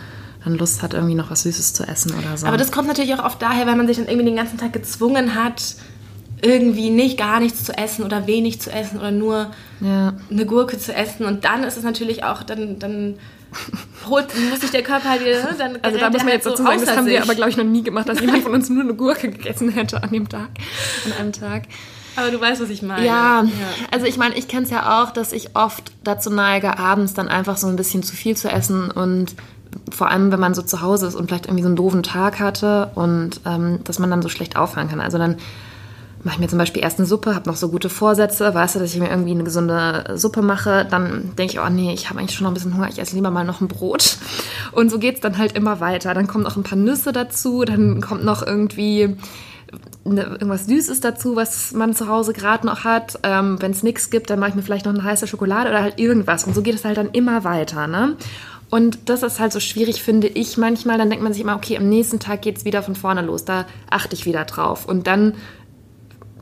dann Lust hat, irgendwie noch was Süßes zu essen oder so. Aber das kommt natürlich auch oft daher, weil man sich dann irgendwie den ganzen Tag gezwungen hat, irgendwie nicht gar nichts zu essen oder wenig zu essen oder nur ja. eine Gurke zu essen. Und dann ist es natürlich auch, dann, dann holt, muss sich der Körper halt wieder, ne, dann Also da muss man jetzt halt dazu sagen, das haben sich. wir aber glaube ich noch nie gemacht, dass jemand von uns nur eine Gurke gegessen hätte an dem Tag, an einem Tag. Aber du weißt, was ich meine. Ja, ja. also ich meine, ich kenne es ja auch, dass ich oft dazu neige, abends dann einfach so ein bisschen zu viel zu essen und vor allem, wenn man so zu Hause ist und vielleicht irgendwie so einen doofen Tag hatte und ähm, dass man dann so schlecht aufhören kann. Also dann mache ich mir zum Beispiel erst eine Suppe, habe noch so gute Vorsätze, weißt du, dass ich mir irgendwie eine gesunde Suppe mache, dann denke ich, oh nee, ich habe eigentlich schon noch ein bisschen Hunger, ich esse lieber mal noch ein Brot. Und so geht es dann halt immer weiter. Dann kommen noch ein paar Nüsse dazu, dann kommt noch irgendwie eine, irgendwas Süßes dazu, was man zu Hause gerade noch hat. Ähm, Wenn es nichts gibt, dann mache ich mir vielleicht noch eine heiße Schokolade oder halt irgendwas. Und so geht es halt dann immer weiter, ne? Und das ist halt so schwierig, finde ich manchmal. Dann denkt man sich immer, okay, am nächsten Tag geht es wieder von vorne los. Da achte ich wieder drauf. Und dann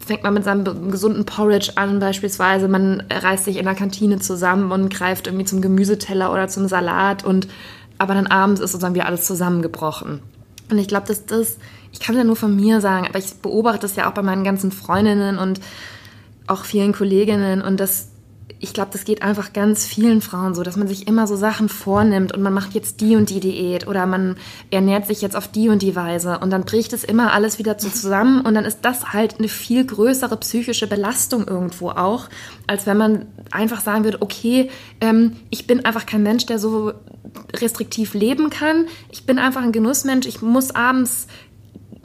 fängt man mit seinem gesunden Porridge an, beispielsweise. Man reißt sich in der Kantine zusammen und greift irgendwie zum Gemüseteller oder zum Salat und aber dann abends ist sozusagen wieder alles zusammengebrochen. Und ich glaube, dass das, ich kann ja nur von mir sagen, aber ich beobachte das ja auch bei meinen ganzen Freundinnen und auch vielen Kolleginnen und das ich glaube, das geht einfach ganz vielen Frauen so, dass man sich immer so Sachen vornimmt und man macht jetzt die und die Diät oder man ernährt sich jetzt auf die und die Weise und dann bricht es immer alles wieder so zusammen und dann ist das halt eine viel größere psychische Belastung irgendwo auch, als wenn man einfach sagen würde, okay, ähm, ich bin einfach kein Mensch, der so restriktiv leben kann. Ich bin einfach ein Genussmensch. Ich muss abends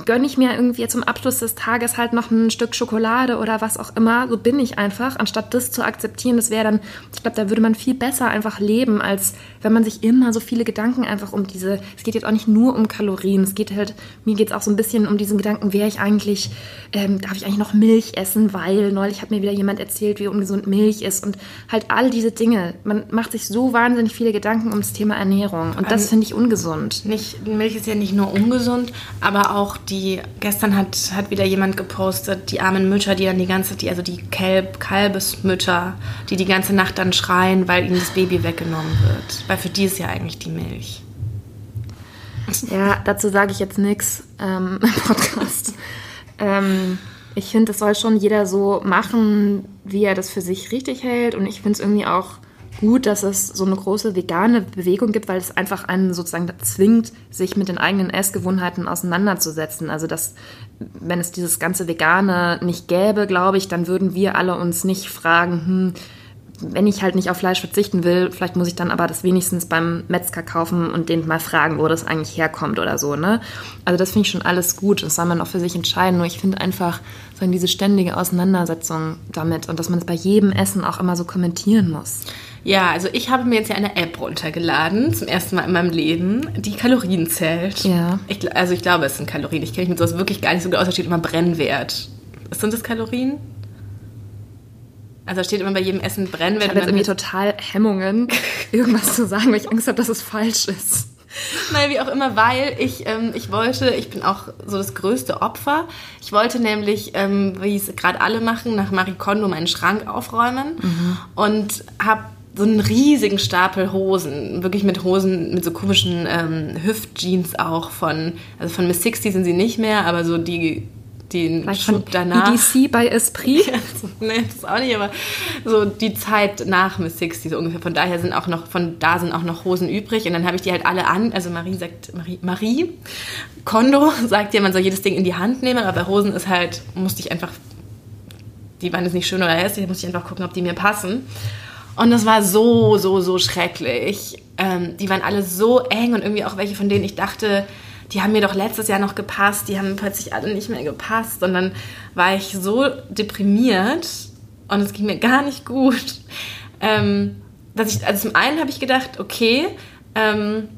gönne ich mir irgendwie zum Abschluss des Tages halt noch ein Stück Schokolade oder was auch immer. So bin ich einfach, anstatt das zu akzeptieren. Das wäre dann, ich glaube, da würde man viel besser einfach leben, als wenn man sich immer so viele Gedanken einfach um diese, es geht jetzt auch nicht nur um Kalorien, es geht halt, mir geht es auch so ein bisschen um diesen Gedanken, wäre ich eigentlich, ähm, darf ich eigentlich noch Milch essen, weil neulich hat mir wieder jemand erzählt, wie ungesund Milch ist und halt all diese Dinge. Man macht sich so wahnsinnig viele Gedanken um das Thema Ernährung und das finde ich ungesund. Nicht, Milch ist ja nicht nur ungesund, aber auch die, gestern hat, hat wieder jemand gepostet, die armen Mütter, die dann die ganze, die, also die Kalb, Kalbesmütter, die die ganze Nacht dann schreien, weil ihnen das Baby weggenommen wird. Weil für die ist ja eigentlich die Milch. Ja, dazu sage ich jetzt nichts ähm, im Podcast. ähm, ich finde, das soll schon jeder so machen, wie er das für sich richtig hält. Und ich finde es irgendwie auch gut, dass es so eine große vegane Bewegung gibt, weil es einfach einen sozusagen zwingt, sich mit den eigenen Essgewohnheiten auseinanderzusetzen. Also dass, wenn es dieses ganze Vegane nicht gäbe, glaube ich, dann würden wir alle uns nicht fragen, hm, wenn ich halt nicht auf Fleisch verzichten will, vielleicht muss ich dann aber das wenigstens beim Metzger kaufen und den mal fragen, wo das eigentlich herkommt oder so, ne? Also das finde ich schon alles gut. Das soll man auch für sich entscheiden. Nur ich finde einfach so diese ständige Auseinandersetzung damit und dass man es bei jedem Essen auch immer so kommentieren muss. Ja, also ich habe mir jetzt ja eine App runtergeladen, zum ersten Mal in meinem Leben, die Kalorien zählt. Ja. Ich, also ich glaube, es sind Kalorien. Ich kenne mich mit sowas wirklich gar nicht so gut aus. Da steht immer Brennwert. Sind das Kalorien? Also da steht immer bei jedem Essen Brennwert. Ich habe jetzt irgendwie total Hemmungen, irgendwas zu sagen, weil ich Angst habe, dass es falsch ist. Naja, wie auch immer, weil ich, ähm, ich wollte, ich bin auch so das größte Opfer. Ich wollte nämlich, ähm, wie es gerade alle machen, nach Marie Kondo meinen Schrank aufräumen mhm. und habe so einen riesigen Stapel Hosen, wirklich mit Hosen, mit so komischen ähm, Hüftjeans auch von, also von Miss 60 sind sie nicht mehr, aber so die den Vielleicht Schub danach. EDC bei Esprit? Ja, so, nee, das auch nicht, aber so die Zeit nach Miss 60 so ungefähr. Von daher sind auch noch, von da sind auch noch Hosen übrig und dann habe ich die halt alle an. Also Marie sagt, Marie, Marie Kondo sagt ja, man soll jedes Ding in die Hand nehmen, aber bei Hosen ist halt, musste ich einfach, die waren jetzt nicht schön oder hässlich, musste ich einfach gucken, ob die mir passen. Und das war so, so, so schrecklich. Ähm, die waren alle so eng und irgendwie auch welche, von denen ich dachte, die haben mir doch letztes Jahr noch gepasst, die haben plötzlich alle nicht mehr gepasst. Und dann war ich so deprimiert und es ging mir gar nicht gut. Ähm, dass ich, also zum einen habe ich gedacht, okay, ähm,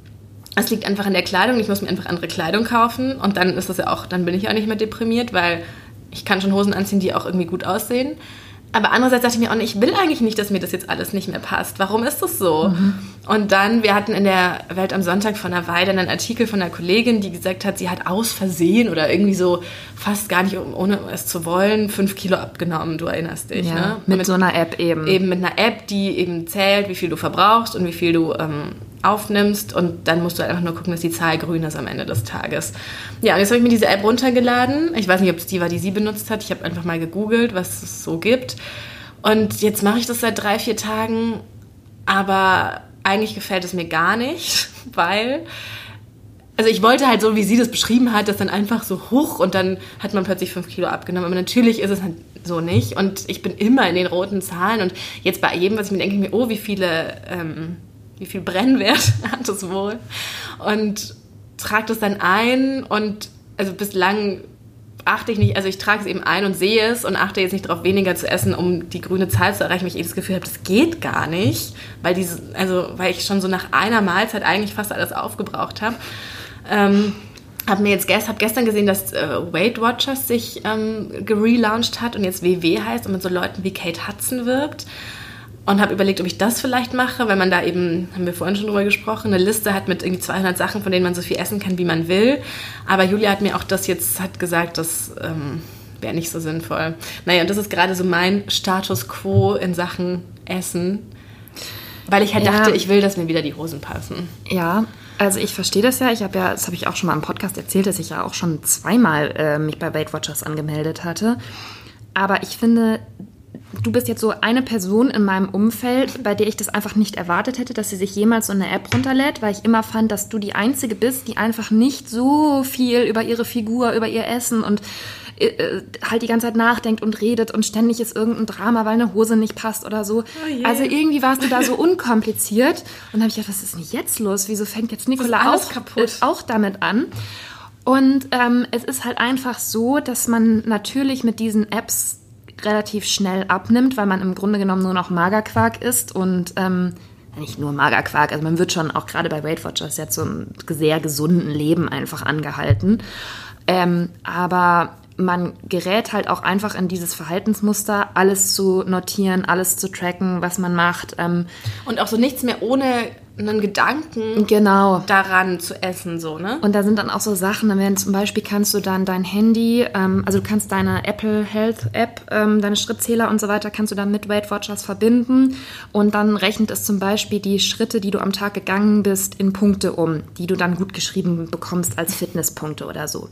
es liegt einfach an der Kleidung, ich muss mir einfach andere Kleidung kaufen und dann ist das ja auch, dann bin ich auch nicht mehr deprimiert, weil ich kann schon Hosen anziehen, die auch irgendwie gut aussehen. Aber andererseits dachte ich mir auch, ich will eigentlich nicht, dass mir das jetzt alles nicht mehr passt. Warum ist das so? Mhm. Und dann, wir hatten in der Welt am Sonntag von einer Weile einen Artikel von einer Kollegin, die gesagt hat, sie hat aus Versehen oder irgendwie so fast gar nicht, ohne es zu wollen, fünf Kilo abgenommen. Du erinnerst dich, ja, ne? Mit, mit, so einer App eben. Eben mit einer App, die eben zählt, wie viel du verbrauchst und wie viel du ähm, aufnimmst. Und dann musst du einfach nur gucken, dass die Zahl grün ist am Ende des Tages. Ja, und jetzt habe ich mir diese App runtergeladen. Ich weiß nicht, ob es die war, die sie benutzt hat. Ich habe einfach mal gegoogelt, was es so gibt. Und jetzt mache ich das seit drei, vier Tagen, aber eigentlich gefällt es mir gar nicht, weil also ich wollte halt so, wie sie das beschrieben hat, das dann einfach so hoch und dann hat man plötzlich fünf Kilo abgenommen. Aber natürlich ist es halt so nicht. Und ich bin immer in den roten Zahlen. Und jetzt bei jedem, was ich mir denke, ich mir, oh, wie viele, ähm, wie viel Brennwert hat es wohl? Und trage das dann ein und also bislang achte ich nicht, also ich trage es eben ein und sehe es und achte jetzt nicht darauf, weniger zu essen, um die grüne Zahl zu erreichen, weil ich eh das Gefühl habe, das geht gar nicht, weil diese, also weil ich schon so nach einer Mahlzeit eigentlich fast alles aufgebraucht habe. Ähm, habe mir jetzt gest, hab gestern gesehen, dass äh, Weight Watchers sich ähm, gelauncht hat und jetzt WW heißt und mit so Leuten wie Kate Hudson wirbt und habe überlegt, ob ich das vielleicht mache, weil man da eben, haben wir vorhin schon drüber gesprochen, eine Liste hat mit irgendwie 200 Sachen, von denen man so viel essen kann, wie man will. Aber Julia hat mir auch das jetzt hat gesagt, das ähm, wäre nicht so sinnvoll. Naja, und das ist gerade so mein Status quo in Sachen Essen, weil ich halt ja. dachte, ich will, dass mir wieder die Hosen passen. Ja, also ich verstehe das ja. Ich habe ja, das habe ich auch schon mal im Podcast erzählt, dass ich ja auch schon zweimal äh, mich bei Weight Watchers angemeldet hatte. Aber ich finde, du bist jetzt so eine Person in meinem Umfeld, bei der ich das einfach nicht erwartet hätte, dass sie sich jemals so eine App runterlädt, weil ich immer fand, dass du die Einzige bist, die einfach nicht so viel über ihre Figur, über ihr Essen und äh, äh halt die ganze Zeit nachdenkt und redet und ständig ist irgendein Drama, weil eine Hose nicht passt oder so. Oh yeah. Also irgendwie warst du da so unkompliziert und habe ich gedacht, was ist denn jetzt los? Wieso fängt jetzt Nicola auch, äh, auch damit an? Und ähm, es ist halt einfach so, dass man natürlich mit diesen Apps relativ schnell abnimmt, weil man im Grunde genommen nur noch Magerquark isst und ähm, nicht nur Magerquark, also man wird schon auch gerade bei Weight Watchers so einem sehr gesunden Leben einfach angehalten. Ähm, aber man gerät halt auch einfach in dieses Verhaltensmuster, alles zu notieren, alles zu tracken, was man macht. Ähm, und auch so nichts mehr ohne einen Gedanken genau. daran zu essen, so, ne? Und da sind dann auch so Sachen, dann werden zum Beispiel kannst du dann dein Handy, ähm, also du kannst deine Apple Health App, ähm, deine Schrittzähler und so weiter, kannst du dann mit Weight Watchers verbinden und dann rechnet es zum Beispiel die Schritte, die du am Tag gegangen bist, in Punkte um, die du dann gut geschrieben bekommst als Fitnesspunkte oder so.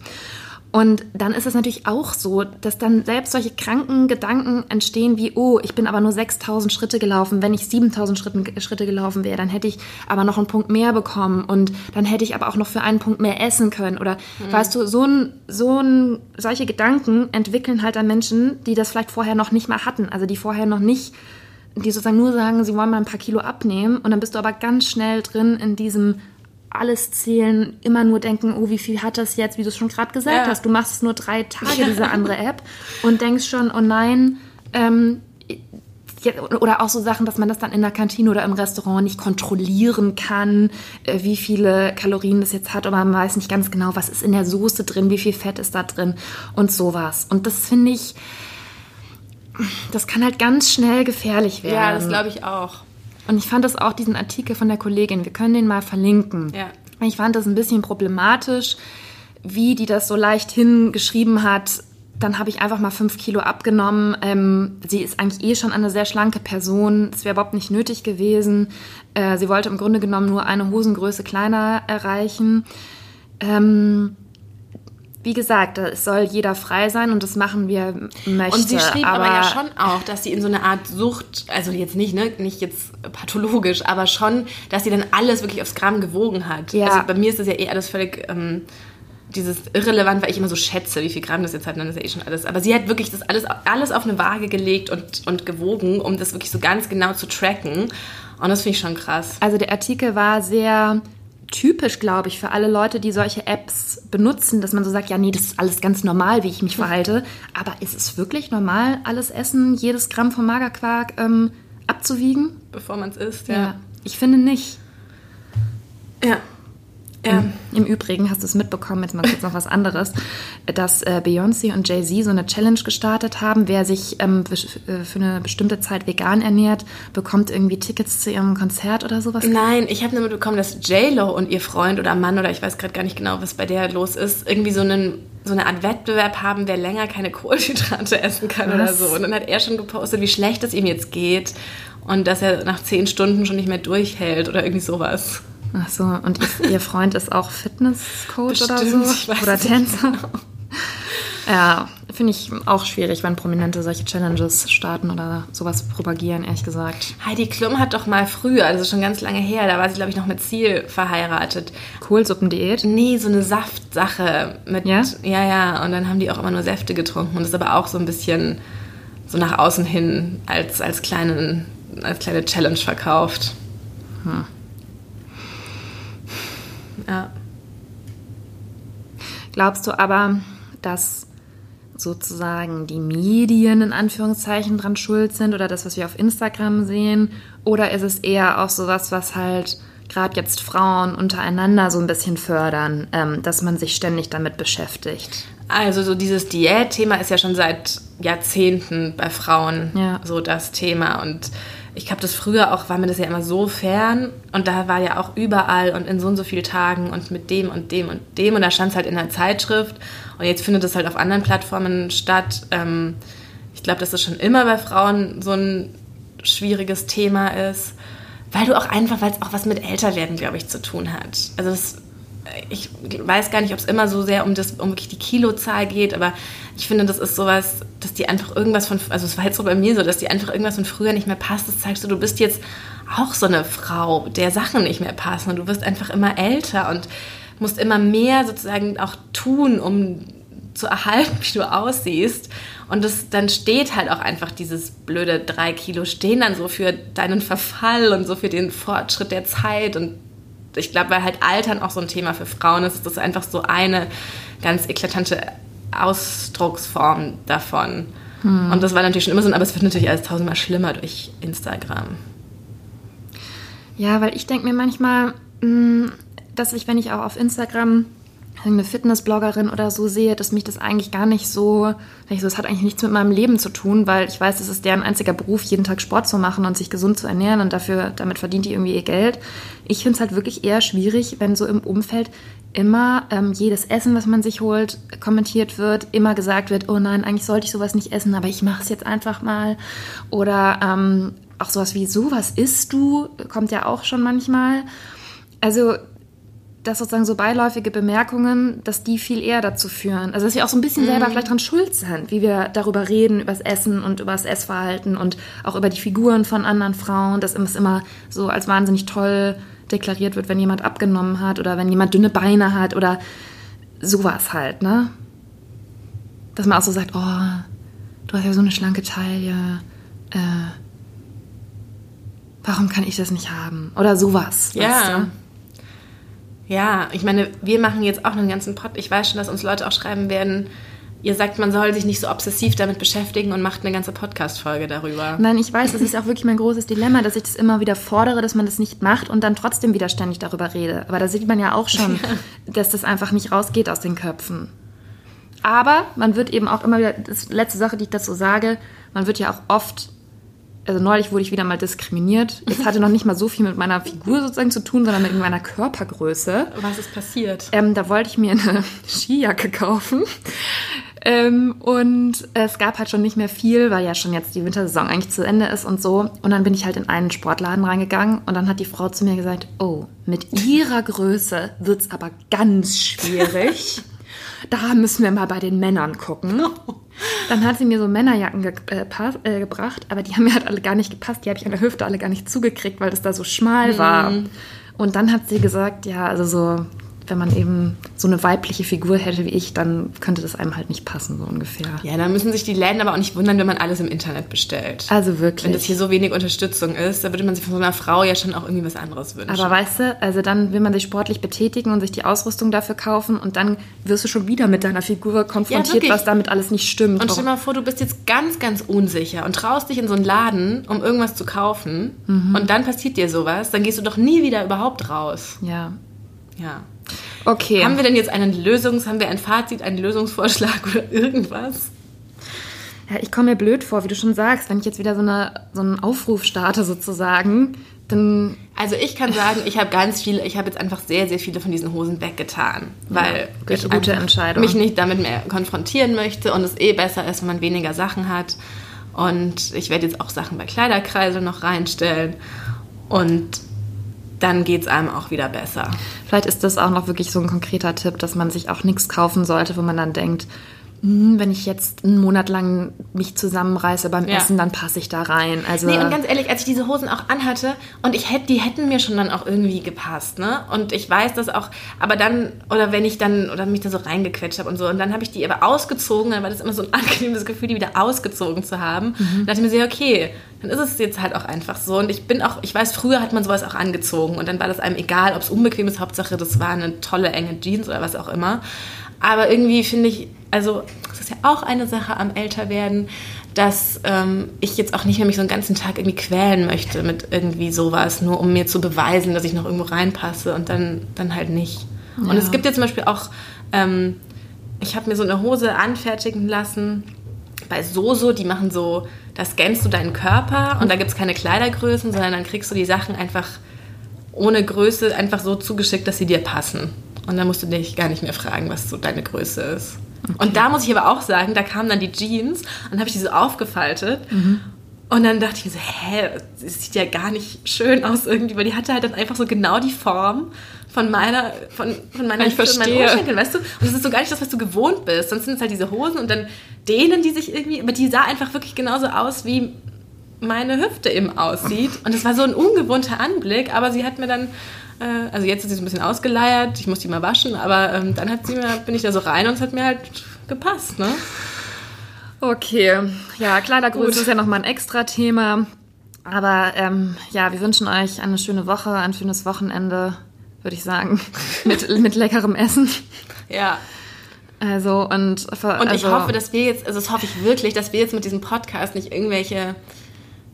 Und dann ist es natürlich auch so, dass dann selbst solche kranken Gedanken entstehen wie, oh, ich bin aber nur 6000 Schritte gelaufen. Wenn ich 7000 Schritte, Schritte gelaufen wäre, dann hätte ich aber noch einen Punkt mehr bekommen und dann hätte ich aber auch noch für einen Punkt mehr essen können. Oder mhm. weißt du, so ein, so ein, solche Gedanken entwickeln halt dann Menschen, die das vielleicht vorher noch nicht mal hatten. Also die vorher noch nicht die sozusagen nur sagen, sie wollen mal ein paar Kilo abnehmen und dann bist du aber ganz schnell drin in diesem alles zählen, immer nur denken, oh, wie viel hat das jetzt, wie du es schon gerade gesagt Ja. hast. Du machst es nur drei Tage, diese andere App, und denkst schon, oh nein, ähm, ja, oder auch so Sachen, dass man das dann in der Kantine oder im Restaurant nicht kontrollieren kann, äh, wie viele Kalorien das jetzt hat, aber man weiß nicht ganz genau, was ist in der Soße drin, wie viel Fett ist da drin und sowas. Und das finde ich, das kann halt ganz schnell gefährlich werden. Ja, das glaube ich auch. Und ich fand das auch, diesen Artikel von der Kollegin, wir können den mal verlinken. Ja. Ich fand das ein bisschen problematisch, wie die das so leicht hingeschrieben hat. Dann habe ich einfach mal fünf Kilo abgenommen. Ähm, sie ist eigentlich eh schon eine sehr schlanke Person. Es wäre überhaupt nicht nötig gewesen. Äh, sie wollte im Grunde genommen nur eine Hosengröße kleiner erreichen. Ähm, wie gesagt, es soll jeder frei sein und das machen wir möchte. Und sie schrieb aber, ja schon auch, dass sie in so eine Art Sucht, also jetzt nicht, ne, nicht jetzt pathologisch, aber schon, dass sie dann alles wirklich aufs Gramm gewogen hat. Ja. Also bei mir ist das ja eh alles völlig ähm, dieses irrelevant, weil ich immer so schätze, wie viel Gramm das jetzt hat, dann ist ja eh schon alles. Aber sie hat wirklich das alles, alles auf eine Waage gelegt und, und gewogen, um das wirklich so ganz genau zu tracken. Und das finde ich schon krass. Also der Artikel war sehr typisch, glaube ich, für alle Leute, die solche Apps benutzen, dass man so sagt, ja, nee, das ist alles ganz normal, wie ich mich verhalte. Aber ist es wirklich normal, alles Essen, jedes Gramm von Magerquark ähm, abzuwiegen? Bevor man es isst, Ja. ja. Ich finde nicht. Ja. Ja. Im Übrigen hast du es mitbekommen, jetzt mal kurz noch was anderes, dass äh, Beyoncé und Jay-Z so eine Challenge gestartet haben. Wer sich ähm, äh, für eine bestimmte Zeit vegan ernährt, bekommt irgendwie Tickets zu ihrem Konzert oder sowas. Nein, ich habe nur mitbekommen, dass J-Lo und ihr Freund oder Mann oder ich weiß gerade gar nicht genau, was bei der los ist, irgendwie so, einen, so eine Art Wettbewerb haben, wer länger keine Kohlenhydrate essen kann oder Was? so. Und dann hat er schon gepostet, wie schlecht es ihm jetzt geht und dass er nach zehn Stunden schon nicht mehr durchhält oder irgendwie sowas. Ach so, und ihr, Freund ist auch Fitnesscoach oder so? oder Tänzer? Ja, finde ich auch schwierig, wenn Prominente solche Challenges starten oder sowas propagieren, ehrlich gesagt. Heidi Klum hat doch mal früher, also schon ganz lange her, da war sie, glaube ich, noch mit Ziel verheiratet. Kohlsuppendiät? Nee, so eine Saftsache mit. Ja? Ja, ja. Und dann haben die auch immer nur Säfte getrunken. Und das ist aber auch so ein bisschen so nach außen hin als, als, kleinen, als kleine Challenge verkauft. Hm. Ja. Glaubst du aber, dass sozusagen die Medien in Anführungszeichen dran schuld sind oder das, was wir auf Instagram sehen? Oder ist es eher auch sowas, was halt gerade jetzt Frauen untereinander so ein bisschen fördern, ähm, dass man sich ständig damit beschäftigt? Also so dieses Diät-Thema ist ja schon seit Jahrzehnten bei Frauen Ja. so das Thema. Und ich glaube, das früher auch war mir das ja immer so fern. Und da war ja auch überall und in so und so vielen Tagen und mit dem und dem und dem. Und da stand es halt in der Zeitschrift. Und jetzt findet es halt auf anderen Plattformen statt. Ähm, ich glaube, dass das schon immer bei Frauen so ein schwieriges Thema ist. Weil du auch einfach, weil es auch was mit Älterwerden, glaube ich, zu tun hat. Also das ich weiß gar nicht, ob es immer so sehr um, das, um wirklich die Kilozahl geht, aber ich finde, das ist sowas, dass die einfach irgendwas von, also es war jetzt so bei mir so, dass die einfach irgendwas von früher nicht mehr passt. Das zeigst du, du bist jetzt auch so eine Frau, der Sachen nicht mehr passen und du wirst einfach immer älter und musst immer mehr sozusagen auch tun, um zu erhalten, wie du aussiehst. Und das, dann steht halt auch einfach dieses blöde drei Kilo stehen dann so für deinen Verfall und so für den Fortschritt der Zeit und ich glaube, weil halt Altern auch so ein Thema für Frauen ist, ist das einfach so eine ganz eklatante Ausdrucksform davon. Und das war natürlich schon immer so, aber es wird natürlich alles tausendmal schlimmer durch Instagram. Ja, weil ich denke mir manchmal, mh, dass ich, wenn ich auch auf Instagram eine Fitnessbloggerin oder so sehe, dass mich das eigentlich gar nicht so, das hat eigentlich nichts mit meinem Leben zu tun, weil ich weiß, es ist deren einziger Beruf, jeden Tag Sport zu machen und sich gesund zu ernähren und dafür, damit verdient die irgendwie ihr Geld. Ich finde es halt wirklich eher schwierig, wenn so im Umfeld immer ähm, jedes Essen, was man sich holt, kommentiert wird, immer gesagt wird, oh nein, eigentlich sollte ich sowas nicht essen, aber ich mache es jetzt einfach mal. Oder ähm, auch sowas wie, sowas isst du, kommt ja auch schon manchmal. Also dass sozusagen so beiläufige Bemerkungen, dass die viel eher dazu führen. Also dass wir auch so ein bisschen selber vielleicht dran schuld sind, wie wir darüber reden, über das Essen und über das Essverhalten und auch über die Figuren von anderen Frauen, dass es immer so als wahnsinnig toll deklariert wird, wenn jemand abgenommen hat oder wenn jemand dünne Beine hat oder sowas halt, ne? Dass man auch so sagt, oh, du hast ja so eine schlanke Taille, äh, warum kann ich das nicht haben? Oder sowas. Ja. Weißt du? Ja, ich meine, wir machen jetzt auch einen ganzen Pod. Ich weiß schon, dass uns Leute auch schreiben werden, ihr sagt, man soll sich nicht so obsessiv damit beschäftigen und macht eine ganze Podcast-Folge darüber. Nein, ich weiß, das ist auch wirklich mein großes Dilemma, dass ich das immer wieder fordere, dass man das nicht macht und dann trotzdem wieder ständig darüber rede. Aber da sieht man ja auch schon, dass das einfach nicht rausgeht aus den Köpfen. Aber man wird eben auch immer wieder, das letzte Sache, die ich dazu sage, man wird ja auch oft, also neulich wurde ich wieder mal diskriminiert. Es hatte noch nicht mal so viel mit meiner Figur sozusagen zu tun, sondern mit meiner Körpergröße. Was ist passiert? Ähm, da wollte ich mir eine Skijacke kaufen. Ähm, und es gab halt schon nicht mehr viel, weil ja schon jetzt die Wintersaison eigentlich zu Ende ist und so. Und dann bin ich halt in einen Sportladen reingegangen und dann hat die Frau zu mir gesagt, oh, mit ihrer Größe wird's aber ganz schwierig. da müssen wir mal bei den Männern gucken. Dann hat sie mir so Männerjacken ge äh, äh, gebracht, aber die haben mir halt alle gar nicht gepasst. Die habe ich an der Hüfte alle gar nicht zugekriegt, weil das da so schmal war. Und dann hat sie gesagt, ja, also so, wenn man eben so eine weibliche Figur hätte wie ich, dann könnte das einem halt nicht passen, so ungefähr. Ja, da müssen sich die Läden aber auch nicht wundern, wenn man alles im Internet bestellt. Also Wenn das wirklich. hier so wenig Unterstützung ist, da würde man sich von so einer Frau ja schon auch irgendwie was anderes wünschen. Aber weißt du, also dann will man sich sportlich betätigen und sich die Ausrüstung dafür kaufen und dann wirst du schon wieder mit deiner Figur konfrontiert, wirklich. was damit alles nicht stimmt. und stell dir mal vor, du bist jetzt ganz, ganz unsicher und traust dich in so einen Laden, um irgendwas zu kaufen und dann passiert dir sowas, dann gehst du doch nie wieder überhaupt raus. ja. Ja. Okay. Haben wir denn jetzt einen Lösungs-, haben wir ein Fazit, einen Lösungsvorschlag oder irgendwas? Ja, ich komme mir blöd vor, wie du schon sagst, wenn ich jetzt wieder so, eine, so einen Aufruf starte sozusagen, dann Also ich kann sagen, ich habe ganz viele, ich habe jetzt einfach sehr, sehr viele von diesen Hosen weggetan, weil gute- ich gute Entscheidung. mich nicht damit mehr konfrontieren möchte und es eh besser ist, wenn man weniger Sachen hat. Und ich werde jetzt auch Sachen bei Kleiderkreisel noch reinstellen und dann geht es einem auch wieder besser. vielleicht ist das auch noch wirklich so ein konkreter Tipp, dass man sich auch nichts kaufen sollte, wo man dann denkt, wenn ich jetzt einen Monat lang mich zusammenreiße beim Ja. Essen, dann passe ich da rein. Also Nee, und ganz ehrlich, als ich diese Hosen auch anhatte und ich hätte, die hätten mir schon dann auch irgendwie gepasst, ne? Und ich weiß das auch, aber dann, oder wenn ich dann, oder mich da so reingequetscht habe und so, und dann habe ich die aber ausgezogen, dann war das immer so ein angenehmes Gefühl, die wieder ausgezogen zu haben. Dann dachte ich mir so, okay, dann ist es jetzt halt auch einfach so. Und ich bin auch, ich weiß, früher hat man sowas auch angezogen und dann war das einem egal, ob es unbequem ist, Hauptsache das war eine tolle, enge Jeans oder was auch immer. Aber irgendwie finde ich, also das ist ja auch eine Sache am Älterwerden, dass ähm, ich jetzt auch nicht mehr mich so einen ganzen Tag irgendwie quälen möchte mit irgendwie sowas, nur um mir zu beweisen, dass ich noch irgendwo reinpasse und dann, dann halt nicht. Und Ja. es gibt jetzt zum Beispiel auch, ähm, ich habe mir so eine Hose anfertigen lassen bei Soso, die machen so, da scannst du deinen Körper und da gibt es keine Kleidergrößen, sondern dann kriegst du die Sachen einfach ohne Größe einfach so zugeschickt, dass sie dir passen. Und dann musst du dich gar nicht mehr fragen, was so deine Größe ist. Und da muss ich aber auch sagen, da kamen dann die Jeans und habe ich die so aufgefaltet. Und dann dachte ich mir so, hä, das sieht ja gar nicht schön aus irgendwie, weil die hatte halt dann einfach so genau die Form von meiner, von, von meiner Ich und meinen verstehe. Oberschenkeln, weißt du? Und das ist so gar nicht das, was du gewohnt bist. Sonst sind es halt diese Hosen und dann dehnen die sich irgendwie, aber die sah einfach wirklich genauso aus, wie meine Hüfte eben aussieht. Und es war so ein ungewohnter Anblick, aber sie hat mir dann, äh, also jetzt ist sie so ein bisschen ausgeleiert, ich muss die mal waschen, aber ähm, dann hat sie mir, bin ich da so rein und es hat mir halt gepasst, ne? Okay, ja, Kleidergröße ist ja nochmal ein extra Thema. Aber ähm, ja, wir wünschen euch eine schöne Woche, ein schönes Wochenende, würde ich sagen, mit, mit leckerem Essen. Ja. Also und, Und also, ich hoffe, dass wir jetzt, also das hoffe ich wirklich, dass wir jetzt mit diesem Podcast nicht irgendwelche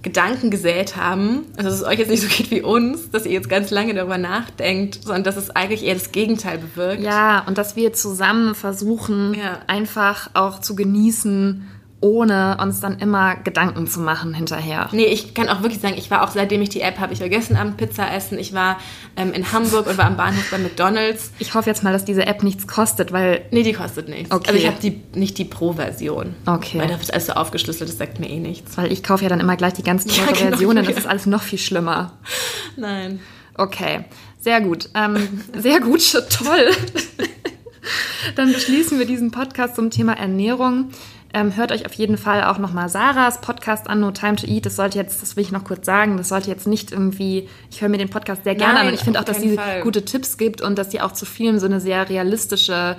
Gedanken gesät haben, also dass es euch jetzt nicht so geht wie uns, dass ihr jetzt ganz lange darüber nachdenkt, sondern dass es eigentlich eher das Gegenteil bewirkt. ja, und dass wir zusammen versuchen, Ja. einfach auch zu genießen, ohne uns dann immer Gedanken zu machen hinterher. Nee, ich kann auch wirklich sagen, ich war auch, seitdem ich die App habe, ich gestern Abend Pizza essen, ich war ähm, in Hamburg und war am Bahnhof bei McDonalds. Ich hoffe jetzt mal, dass diese App nichts kostet, weil Nee, die kostet nichts. Okay. Also ich habe die nicht die Pro-Version. Okay. Weil das ist alles so aufgeschlüsselt, das sagt mir eh nichts. weil ich kaufe ja dann immer gleich die ganz Ja, teure genau. Versionen, das ist alles noch viel schlimmer. Nein. Okay, sehr gut. Ähm, sehr gut, toll. Dann beschließen wir diesen Podcast zum Thema Ernährung. Ähm, hört euch auf jeden Fall auch nochmal Sarahs Podcast an, No Time to Eat. Das sollte jetzt, das will ich noch kurz sagen, das sollte jetzt nicht irgendwie, ich höre mir den Podcast sehr gerne Nein, an und ich finde auch, dass sie Fall. gute Tipps gibt und dass sie auch zu vielen so eine sehr realistische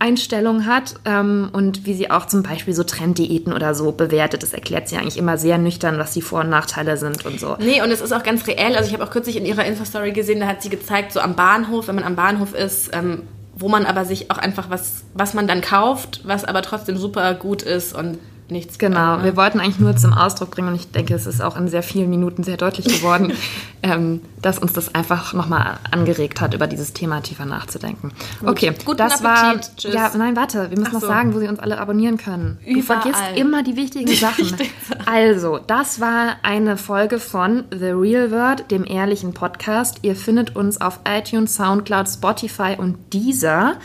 Einstellung hat ähm, und wie sie auch zum Beispiel so Trenddiäten oder so bewertet. Das erklärt sie eigentlich immer sehr nüchtern, was die Vor- und Nachteile sind und so. Nee, und es ist auch ganz reell. Also ich habe auch kürzlich in ihrer Insta-Story gesehen, da hat sie gezeigt, so am Bahnhof, wenn man am Bahnhof ist, ähm, wo man aber sich auch einfach was, was man dann kauft, was aber trotzdem super gut ist und nichts. Genau, äh, wir wollten eigentlich nur zum Ausdruck bringen und ich denke, es ist auch in sehr vielen Minuten sehr deutlich geworden, ähm, dass uns das einfach nochmal angeregt hat, über dieses Thema tiefer nachzudenken. Okay, Guten das Appetit. war. Tschüss. Ja, nein, warte, wir müssen noch so. sagen, wo Sie uns alle abonnieren können. Du Überall. vergisst immer die wichtigen Sachen. Also, das war eine Folge von The Real Word, dem ehrlichen Podcast. Ihr findet uns auf iTunes, Soundcloud, Spotify und Deezer.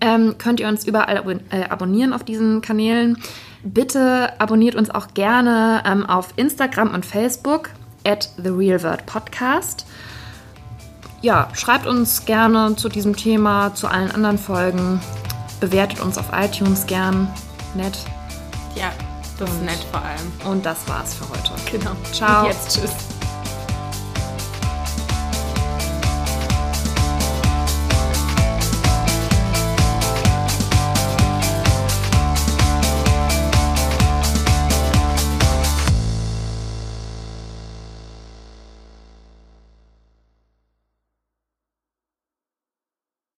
Ähm, könnt ihr uns überall abon äh, abonnieren auf diesen Kanälen. Bitte abonniert uns auch gerne ähm, auf Instagram und Facebook at The Real Word Podcast. Ja, schreibt uns gerne zu diesem Thema, zu allen anderen Folgen. Bewertet uns auf iTunes gern. Nett. Ja, das ist nett vor allem. Und das war's für heute. Genau. Ciao. Und jetzt tschüss.